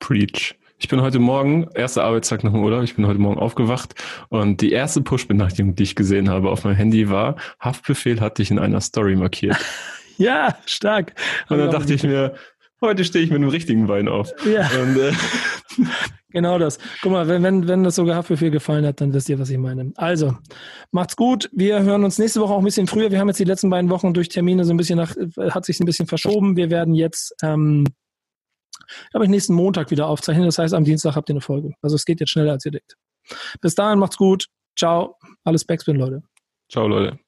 Preach. Ich bin heute Morgen, erster Arbeitstag nach dem Urlaub, ich bin heute Morgen aufgewacht und die erste Push-Benachrichtigung, die ich gesehen habe auf meinem Handy war, Haftbefehl hat dich in einer Story markiert. ja, stark. Und dann dachte ich mir, heute stehe ich mit einem richtigen Wein auf. Ja. Und, äh, genau das. Guck mal, wenn, wenn, wenn das sogar Haftbefehl gefallen hat, dann wisst ihr, was ich meine. Also, macht's gut. Wir hören uns nächste Woche auch ein bisschen früher. Wir haben jetzt die letzten beiden Wochen durch Termine so ein bisschen nach, hat sich ein bisschen verschoben. Wir werden jetzt, ähm, glaube ich, nächsten Montag wieder aufzeichnen. Das heißt, am Dienstag habt ihr eine Folge. Also es geht jetzt schneller, als ihr denkt. Bis dahin, macht's gut. Ciao. Alles Backspin, Leute. Ciao, Leute.